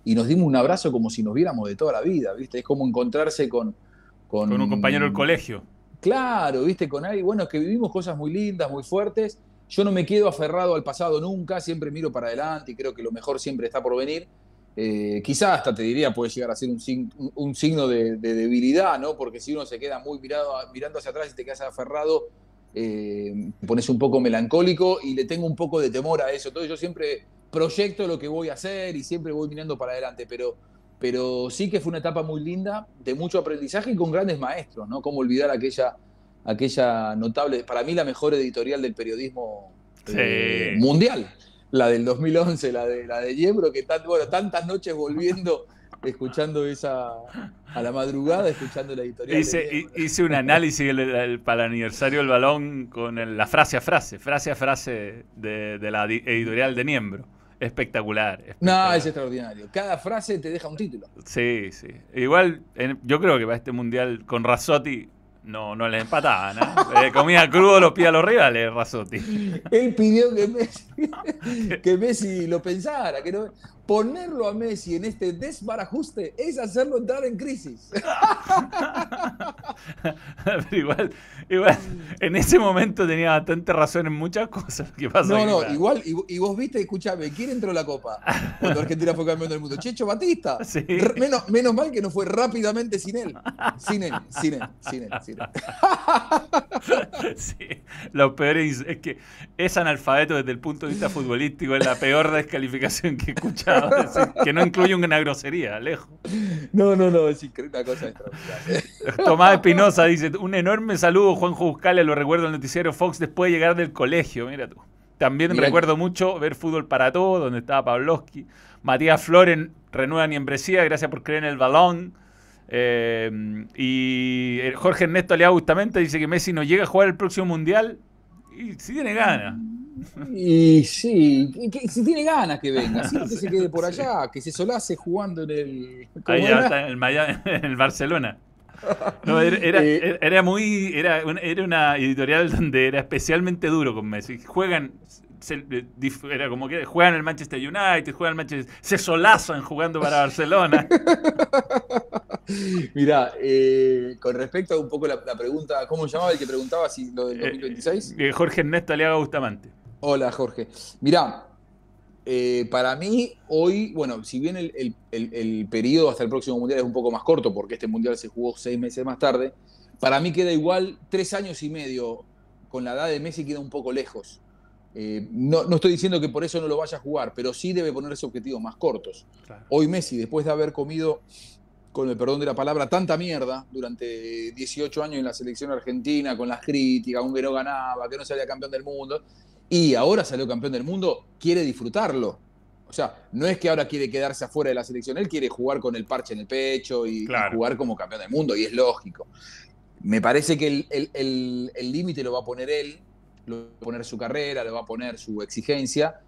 Y nos dimos un abrazo como si nos viéramos de toda la vida, ¿viste? Es como encontrarse con... Con, con un compañero del colegio. Claro, ¿viste? Con alguien, bueno, que vivimos cosas muy lindas, muy fuertes. Yo no me quedo aferrado al pasado nunca, siempre miro para adelante y creo que lo mejor siempre está por venir. Eh, quizás hasta te diría puede llegar a ser un, signo de, debilidad, ¿no? Porque si uno se queda muy mirado, mirando hacia atrás y te quedas aferrado, eh, pones un poco melancólico y le tengo un poco de temor a eso. Entonces yo siempre proyecto lo que voy a hacer y siempre voy mirando para adelante, pero, pero sí que fue una etapa muy linda, de mucho aprendizaje y con grandes maestros, ¿no? Cómo olvidar aquella, aquella notable, para mí la mejor editorial del periodismo eh, mundial, la del 2011, la de, la de Yebro, que bueno, tantas noches volviendo escuchando esa a la madrugada, escuchando la editorial. Hice, hice un análisis para el aniversario del balón con la frase a frase, frase a frase de, la editorial de Niembro. Espectacular, No, es extraordinario. Cada frase te deja un título. Sí, sí. Igual, yo creo que para este mundial con Razzotti no, no le empataban. ¿eh? comía crudo los pies a los rivales, Razzotti. Él pidió que Messi, que Messi lo pensara, que no, ponerlo a Messi en este desbarajuste es hacerlo entrar en crisis. igual, igual, en ese momento tenía bastante razón en muchas cosas que No, no, igual, y, vos viste, escúchame, ¿quién entró en la Copa? Cuando Argentina fue campeón del mundo. Checho Batista. Menos, menos mal que no fue rápidamente sin él. Sin él, sin él, sin él, sin él. Sí, lo peor es, que es analfabeto desde el punto de vista futbolístico, es la peor descalificación que he escuchado que no incluye una grosería, lejos. No, no, no, es una cosa extraordinaria. Tomás Espinosa dice, un enorme saludo, Juanjo Buscale, lo recuerdo en el noticiero Fox después de llegar del colegio, mira tú. También recuerdo mucho ver Fútbol para Todos, donde estaba Pavlovsky. Matías Floren renueva membresía, gracias por creer en el balón. Eh, y Jorge Ernesto Aliado justamente dice que Messi no llega a jugar el próximo Mundial y si tiene ganas. Y sí, si tiene ganas que venga, si que se quede por allá, que se solace jugando en el. está, en el, Barcelona. Eh, era, muy. Era, era una editorial donde era especialmente duro con Messi. Juegan. Eh, era como que juegan el Manchester United, juegan el Manchester. Se solazan jugando para Barcelona. Mirá, eh, con respecto a un poco la, pregunta, ¿cómo llamaba el que preguntaba si lo del 2026? Jorge Ernesto Aliaga Bustamante. Hola, Jorge. Mirá, eh, para mí hoy, bueno, si bien el, periodo hasta el próximo Mundial es un poco más corto, porque este Mundial se jugó seis meses más tarde, para mí queda igual tres años y medio con la edad de Messi queda un poco lejos. Eh, no, estoy diciendo que por eso no lo vaya a jugar, pero sí debe ponerse objetivos más cortos. Hoy Messi, después de haber comido, con el perdón de la palabra, tanta mierda durante 18 años en la selección argentina, con las críticas, un que no ganaba, que no salía campeón del mundo, y ahora salió campeón del mundo, quiere disfrutarlo. O sea, no es que ahora quiere quedarse afuera de la selección, él quiere jugar con el parche en el pecho y, jugar como campeón del mundo, y es lógico. Me parece que el límite lo va a poner él, lo va a poner su carrera, lo va a poner su exigencia.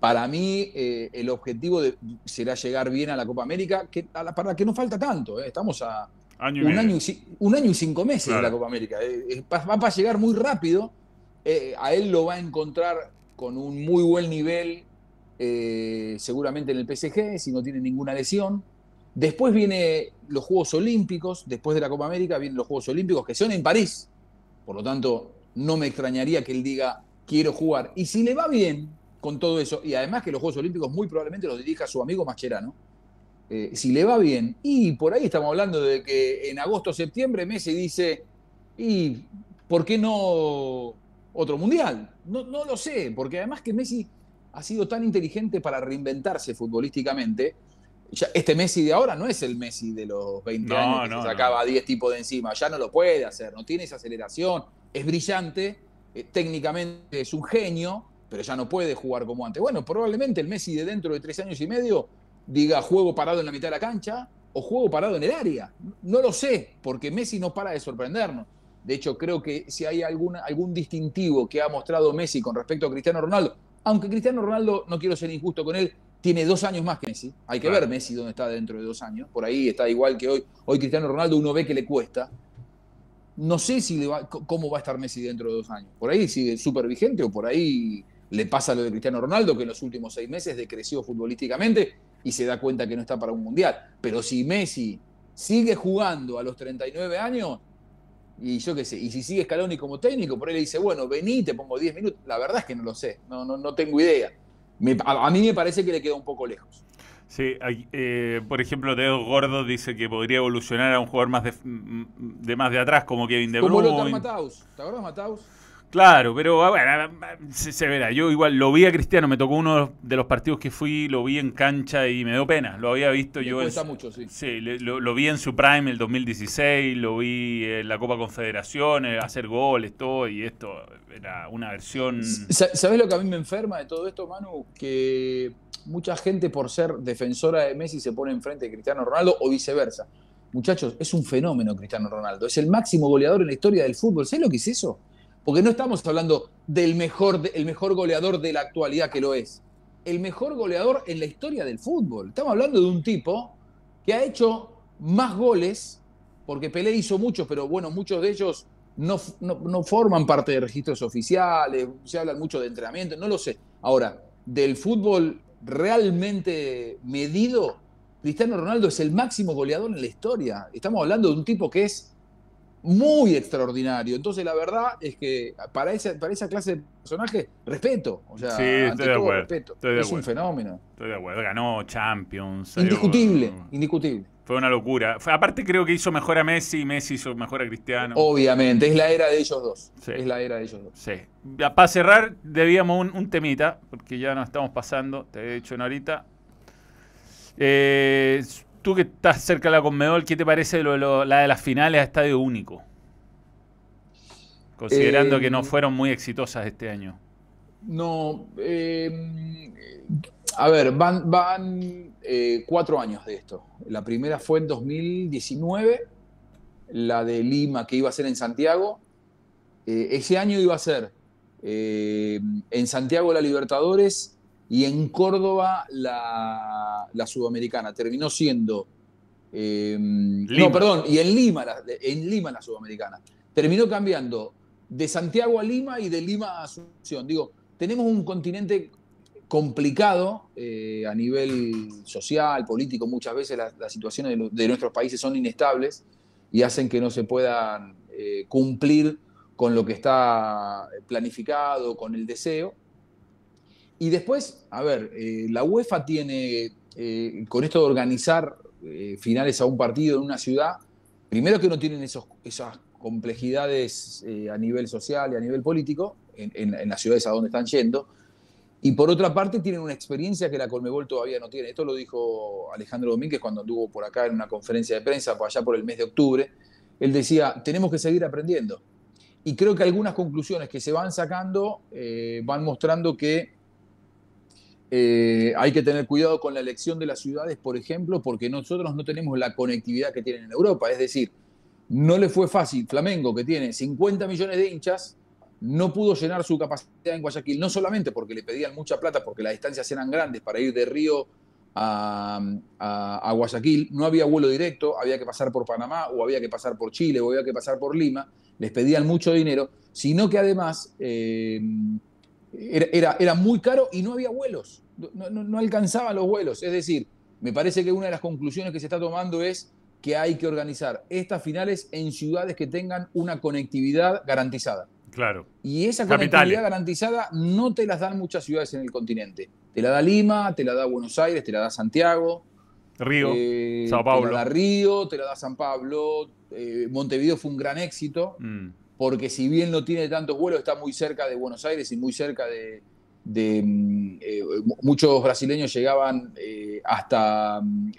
Para mí, eh, el objetivo será llegar bien a la Copa América, que, a la, para que no falta tanto. Eh. Estamos a un, año y, un, año y, cinco meses de la Copa América. Eh, va, va para llegar muy rápido eh, a él lo va a encontrar con un muy buen nivel, eh, seguramente en el PSG, si no tiene ninguna lesión. Después vienen los Juegos Olímpicos, después de la Copa América vienen los Juegos Olímpicos, que son en París. Por lo tanto, no me extrañaría que él diga, quiero jugar. Y si le va bien con todo eso, y además que los Juegos Olímpicos muy probablemente los dirija su amigo Mascherano, eh, si le va bien, y por ahí estamos hablando de que en agosto o septiembre Messi dice, ¿y por qué no otro mundial. No, no lo sé, porque además que Messi ha sido tan inteligente para reinventarse futbolísticamente. este Messi de ahora no es el Messi de los 20 años que se sacaba 10 tipos de encima. Ya no lo puede hacer, no tiene esa aceleración. Es brillante, eh, técnicamente es un genio, pero ya no puede jugar como antes. Bueno, probablemente el Messi de dentro de tres años y medio diga juego parado en la mitad de la cancha o juego parado en el área. No lo sé, porque Messi no para de sorprendernos. De hecho, creo que si hay algún distintivo que ha mostrado Messi con respecto a Cristiano Ronaldo, aunque Cristiano Ronaldo, no quiero ser injusto con él, tiene dos años más que Messi. Hay que ver Messi dónde está dentro de dos años. Por ahí está igual que hoy. Hoy Cristiano Ronaldo uno ve que le cuesta. No sé si cómo va a estar Messi dentro de dos años. Por ahí sigue súper vigente o por ahí le pasa lo de Cristiano Ronaldo, que en los últimos seis meses decreció futbolísticamente y se da cuenta que no está para un mundial. Pero si Messi sigue jugando a los 39 años, y yo qué sé, y si sigue Scaloni como técnico, por ahí le dice, bueno, vení, te pongo 10 minutos. La verdad es que no lo sé, no, no, no tengo idea a, mí me parece que le queda un poco lejos. Sí, eh, por ejemplo, Teo Gordo dice que podría evolucionar a un jugador más de, más de atrás, como Kevin De Bruyne. Como Mataus. ¿Te acuerdas Mataus? Claro, pero ah, bueno, se, verá. Yo igual lo vi a Cristiano, me tocó uno de los partidos que fui, lo vi en cancha y me dio pena. Lo había visto yo. Cuesta mucho, sí. Sí, lo, vi en su prime el 2016, lo vi en la Copa Confederaciones, hacer goles, todo, y esto era una versión. ¿Sabes lo que a mí me enferma de todo esto, Manu? Que mucha gente, por ser defensora de Messi, se pone enfrente de Cristiano Ronaldo o viceversa. Muchachos, es un fenómeno Cristiano Ronaldo. Es el máximo goleador en la historia del fútbol. ¿Sabes lo que es eso? Porque no estamos hablando del mejor, el mejor goleador de la actualidad que lo es. El mejor goleador en la historia del fútbol. Estamos hablando de un tipo que ha hecho más goles, porque Pelé hizo muchos, pero bueno, muchos de ellos no, no, forman parte de registros oficiales, se habla mucho de entrenamiento, no lo sé. Ahora, del fútbol realmente medido, Cristiano Ronaldo es el máximo goleador en la historia. Estamos hablando de un tipo que es muy extraordinario. Entonces, la verdad es que para esa, para esa clase de personaje, respeto. O sea, sí, estoy de acuerdo. respeto. es un fenómeno. Estoy de acuerdo. Ganó Champions. Indiscutible, indiscutible. Fue una locura. aparte, creo que hizo mejor a Messi, Messi hizo mejor a Cristiano. Obviamente, es la era de ellos dos. Es la era de ellos dos. Sí. Para cerrar, debíamos un, temita, porque ya nos estamos pasando, te he dicho en ahorita. Eh, tú que estás cerca de la Conmebol, ¿qué te parece lo, la de las finales a estadio único? Considerando que no eh, fueron muy exitosas este año. No, eh, a ver, van, van eh, cuatro años de esto. La primera fue en 2019, la de Lima que iba a ser en Santiago. ese año iba a ser en Santiago la Libertadores y en Córdoba la, Sudamericana. Terminó siendo... Eh, no, perdón, y en Lima, la, en Lima la Sudamericana. Terminó cambiando de Santiago a Lima y de Lima a Asunción. Digo, tenemos un continente complicado eh, a nivel social, político, muchas veces las, situaciones de, nuestros países son inestables y hacen que no se puedan eh, cumplir con lo que está planificado, con el deseo. Y después, a ver, eh, la UEFA tiene, eh, con esto de organizar eh, finales a un partido en una ciudad, primero que no tienen esos, esas complejidades a nivel social y a nivel político en, las ciudades a donde están yendo, y por otra parte tienen una experiencia que la Colmebol todavía no tiene. Esto lo dijo Alejandro Domínguez cuando anduvo por acá en una conferencia de prensa, por allá por el mes de octubre. Él decía, tenemos que seguir aprendiendo. Y creo que algunas conclusiones que se van sacando van mostrando que eh, hay que tener cuidado con la elección de las ciudades, por ejemplo, porque nosotros no tenemos la conectividad que tienen en Europa. Es decir, no le fue fácil. Flamengo, que tiene 50 millones de hinchas, no pudo llenar su capacidad en Guayaquil, no solamente porque le pedían mucha plata, porque las distancias eran grandes para ir de Río a, Guayaquil, no había vuelo directo, había que pasar por Panamá o había que pasar por Chile o había que pasar por Lima, les pedían mucho dinero, sino que además eh, era, era, muy caro y no había vuelos, no, no, alcanzaban los vuelos. Es decir, me parece que una de las conclusiones que se está tomando es que hay que organizar estas finales en ciudades que tengan una conectividad garantizada. Claro. Y esa conectividad garantizada no te las dan muchas ciudades en el continente. Te la da Lima, te la da Buenos Aires, te la da Santiago. Río, eh, Sao Paulo. Te la da Río, te la da San Pablo. Eh, Montevideo fue un gran éxito. Mm porque si bien no tiene tantos vuelos, está muy cerca de Buenos Aires y muy cerca de... Mm, eh, muchos brasileños llegaban eh, hasta mm,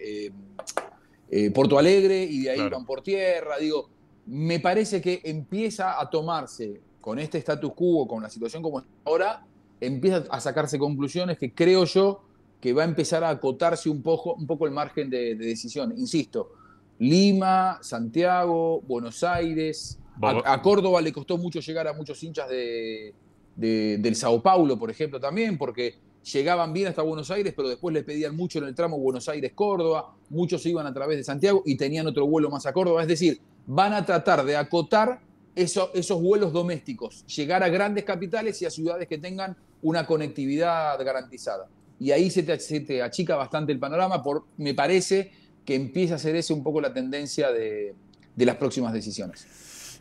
eh, Porto Alegre y de ahí van por tierra. Digo, me parece que empieza a tomarse con este status quo, con la situación como está ahora, empieza a sacarse conclusiones que creo yo que va a empezar a acotarse un poco, un poco el margen de decisión. Insisto, Lima, Santiago, Buenos Aires, a, Córdoba le costó mucho llegar a muchos hinchas de, del Sao Paulo, por ejemplo, también, porque llegaban bien hasta Buenos Aires, pero después le pedían mucho en el tramo Buenos Aires-Córdoba, muchos iban a través de Santiago y tenían otro vuelo más a Córdoba. Es decir, van a tratar de acotar esos vuelos domésticos, llegar a grandes capitales y a ciudades que tengan una conectividad garantizada. Y ahí se te, achica bastante el panorama, por, me parece que empieza a ser esa un poco la tendencia de, las próximas decisiones.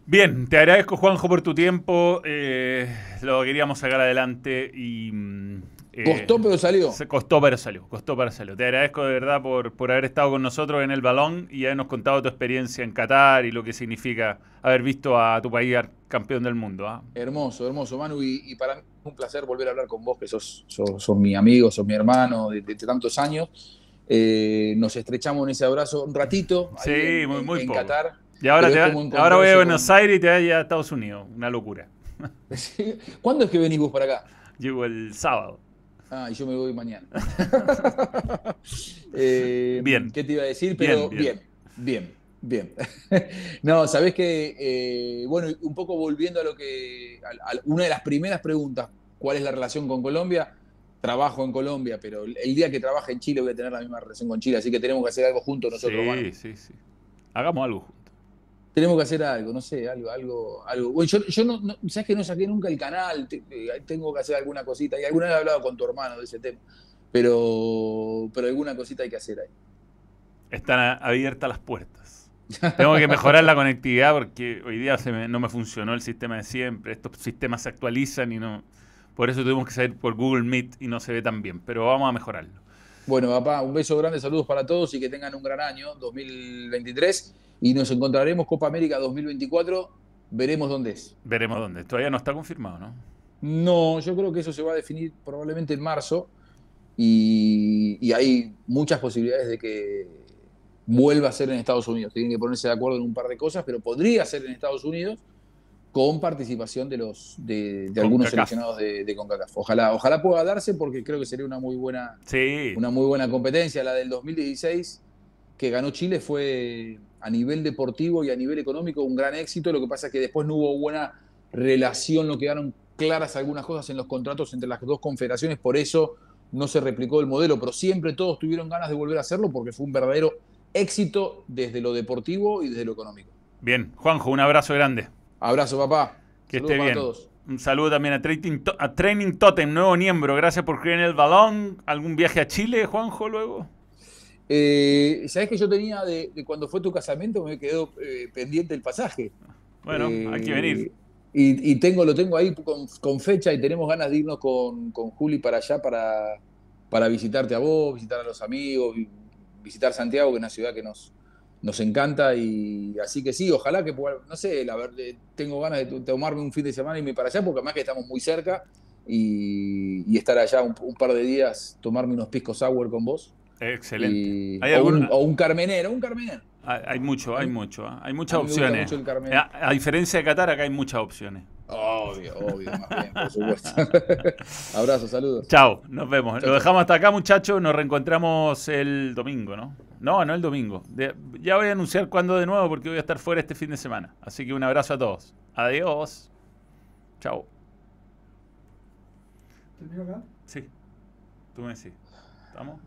Bien, te agradezco Juanjo por tu tiempo, eh, lo queríamos sacar adelante y mm, eh, costó pero salió. Se costó pero salió, costó pero salió. Te agradezco de verdad por, por haber estado con nosotros en el balón y habernos contado tu experiencia en Qatar y lo que significa haber visto a tu país campeón del mundo. ¿ah? Hermoso, hermoso, Manu. Y, para mí es un placer volver a hablar con vos, que sos, sos, mi amigo, sos mi hermano de, tantos años. Eh, nos estrechamos en ese abrazo un ratito sí, en, muy, muy en Qatar. Y ahora, ahora voy a Buenos Aires y te voy a Estados Unidos. Una locura. ¿Cuándo es que venís vos para acá? Llego el sábado. Ah, y yo me voy mañana. Eh, bien. ¿Qué te iba a decir? Pero bien, bien, bien. no, sabés que, eh, bueno, un poco volviendo a lo que, una de las primeras preguntas, ¿cuál es la relación con Colombia? Trabajo en Colombia, pero el día que trabaje en Chile voy a tener la misma relación con Chile, así que tenemos que hacer algo juntos nosotros. Sí, sí, sí. Hagamos algo tenemos que hacer algo, no sé, algo, algo, algo. yo, yo no, sabes que no saqué nunca el canal, tengo que hacer alguna cosita, y alguna vez he hablado con tu hermano de ese tema, pero, pero alguna cosita hay que hacer ahí. Están abiertas las puertas. Tengo que mejorar la conectividad porque hoy día no me funcionó el sistema de siempre. Estos sistemas se actualizan y no. Por eso tuvimos que salir por Google Meet y no se ve tan bien. Pero vamos a mejorarlo. Bueno, papá, un beso grande, saludos para todos y que tengan un gran año 2023 y nos encontraremos Copa América 2024. Veremos dónde es. Veremos dónde. Todavía no está confirmado, ¿no? No, yo creo que eso se va a definir probablemente en marzo y, hay muchas posibilidades de que vuelva a ser en Estados Unidos. Tienen que ponerse de acuerdo en un par de cosas, pero podría ser en Estados Unidos con participación de los de, algunos seleccionados de, CONCACAF. Ojalá, ojalá pueda darse porque creo que sería una muy buena una muy buena competencia. La del 2016 que ganó Chile fue a nivel deportivo y a nivel económico un gran éxito. Lo que pasa es que después no hubo buena relación, no quedaron claras algunas cosas en los contratos entre las dos confederaciones, por eso no se replicó el modelo, pero siempre todos tuvieron ganas de volver a hacerlo porque fue un verdadero éxito desde lo deportivo y desde lo económico. Bien, Juanjo, un abrazo grande. Abrazo, papá. Que esté bien. todos. Un saludo también a Training, a Training Totem, nuevo miembro. Gracias por creer en el balón. ¿Algún viaje a Chile, Juanjo, luego? Eh, ¿Sabés que yo tenía de, cuando fue tu casamiento? Me quedó eh, pendiente el pasaje. Bueno, hay que venir. Eh, y, tengo, lo tengo ahí con, fecha y tenemos ganas de irnos con, Juli para allá para, para visitarte a vos, visitar a los amigos, visitar Santiago, que es una ciudad que nos, nos encanta. Y así que sí, ojalá que pueda, no sé, la verdad, tengo ganas de tomarme un fin de semana y irme para allá, porque además que estamos muy cerca y, estar allá un, un, par de días, tomarme unos piscos sour con vos. Excelente. ¿Hay o, un, o, un, carmenero, un carmenero. Hay, mucho, hay mucho. ¿eh? Hay muchas opciones. A, diferencia de Qatar, acá hay muchas opciones. Obvio, obvio, más bien, por supuesto. Abrazo, saludos. Chao, nos vemos. Lo dejamos hasta acá, muchachos. Nos reencontramos el domingo, ¿no? No, no el domingo. ya voy a anunciar cuándo de nuevo porque voy a estar fuera este fin de semana. Así que un abrazo a todos. Adiós. Chao. ¿Termino acá? Sí. Tú me decís. ¿Estamos?